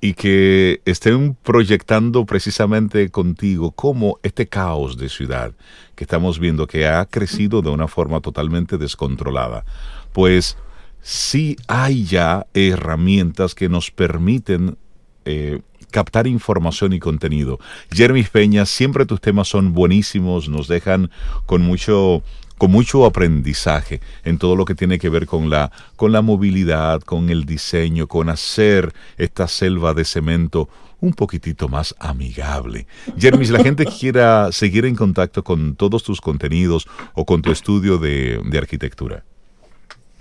S1: y que estén proyectando precisamente contigo cómo este caos de ciudad que estamos viendo que ha crecido de una forma totalmente descontrolada, pues sí hay ya herramientas que nos permiten eh, captar información y contenido. Jeremy Peña, siempre tus temas son buenísimos, nos dejan con mucho con mucho aprendizaje en todo lo que tiene que ver con la, con la movilidad, con el diseño, con hacer esta selva de cemento un poquitito más amigable. Jeremy, si la gente quiera seguir en contacto con todos tus contenidos o con tu estudio de, de arquitectura.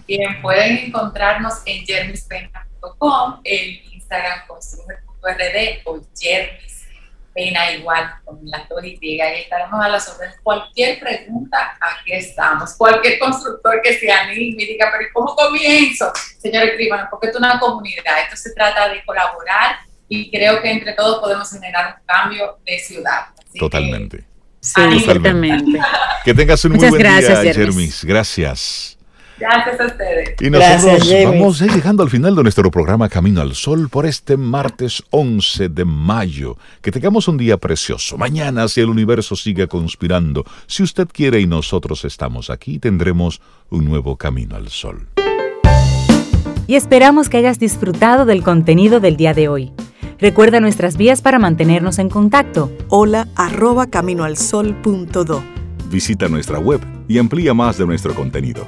S7: Bien, pueden encontrarnos en jermispeña.com, en Instagram construir.rd o jermis pena igual con las dos y estaremos a las órdenes. Cualquier pregunta, aquí estamos. Cualquier constructor que se anime y diga, pero ¿cómo comienzo? Señor escriban, porque es una comunidad. Esto se trata de colaborar y creo que entre todos podemos generar un cambio de ciudad.
S1: Totalmente.
S3: Que, sí, Totalmente.
S1: Que tengas un muy buen gracias, día, Jermis. Gracias.
S7: Gracias a ustedes.
S1: Y nosotros vamos llegando al final de nuestro programa Camino al Sol por este martes 11 de mayo. Que tengamos un día precioso. Mañana, si el universo sigue conspirando, si usted quiere y nosotros estamos aquí, tendremos un nuevo Camino al Sol.
S8: y esperamos que hayas disfrutado del contenido del día de hoy. Recuerda nuestras vías para mantenernos en contacto.
S2: Hola arroba caminoalsol.do.
S1: Visita nuestra web y amplía más de nuestro contenido.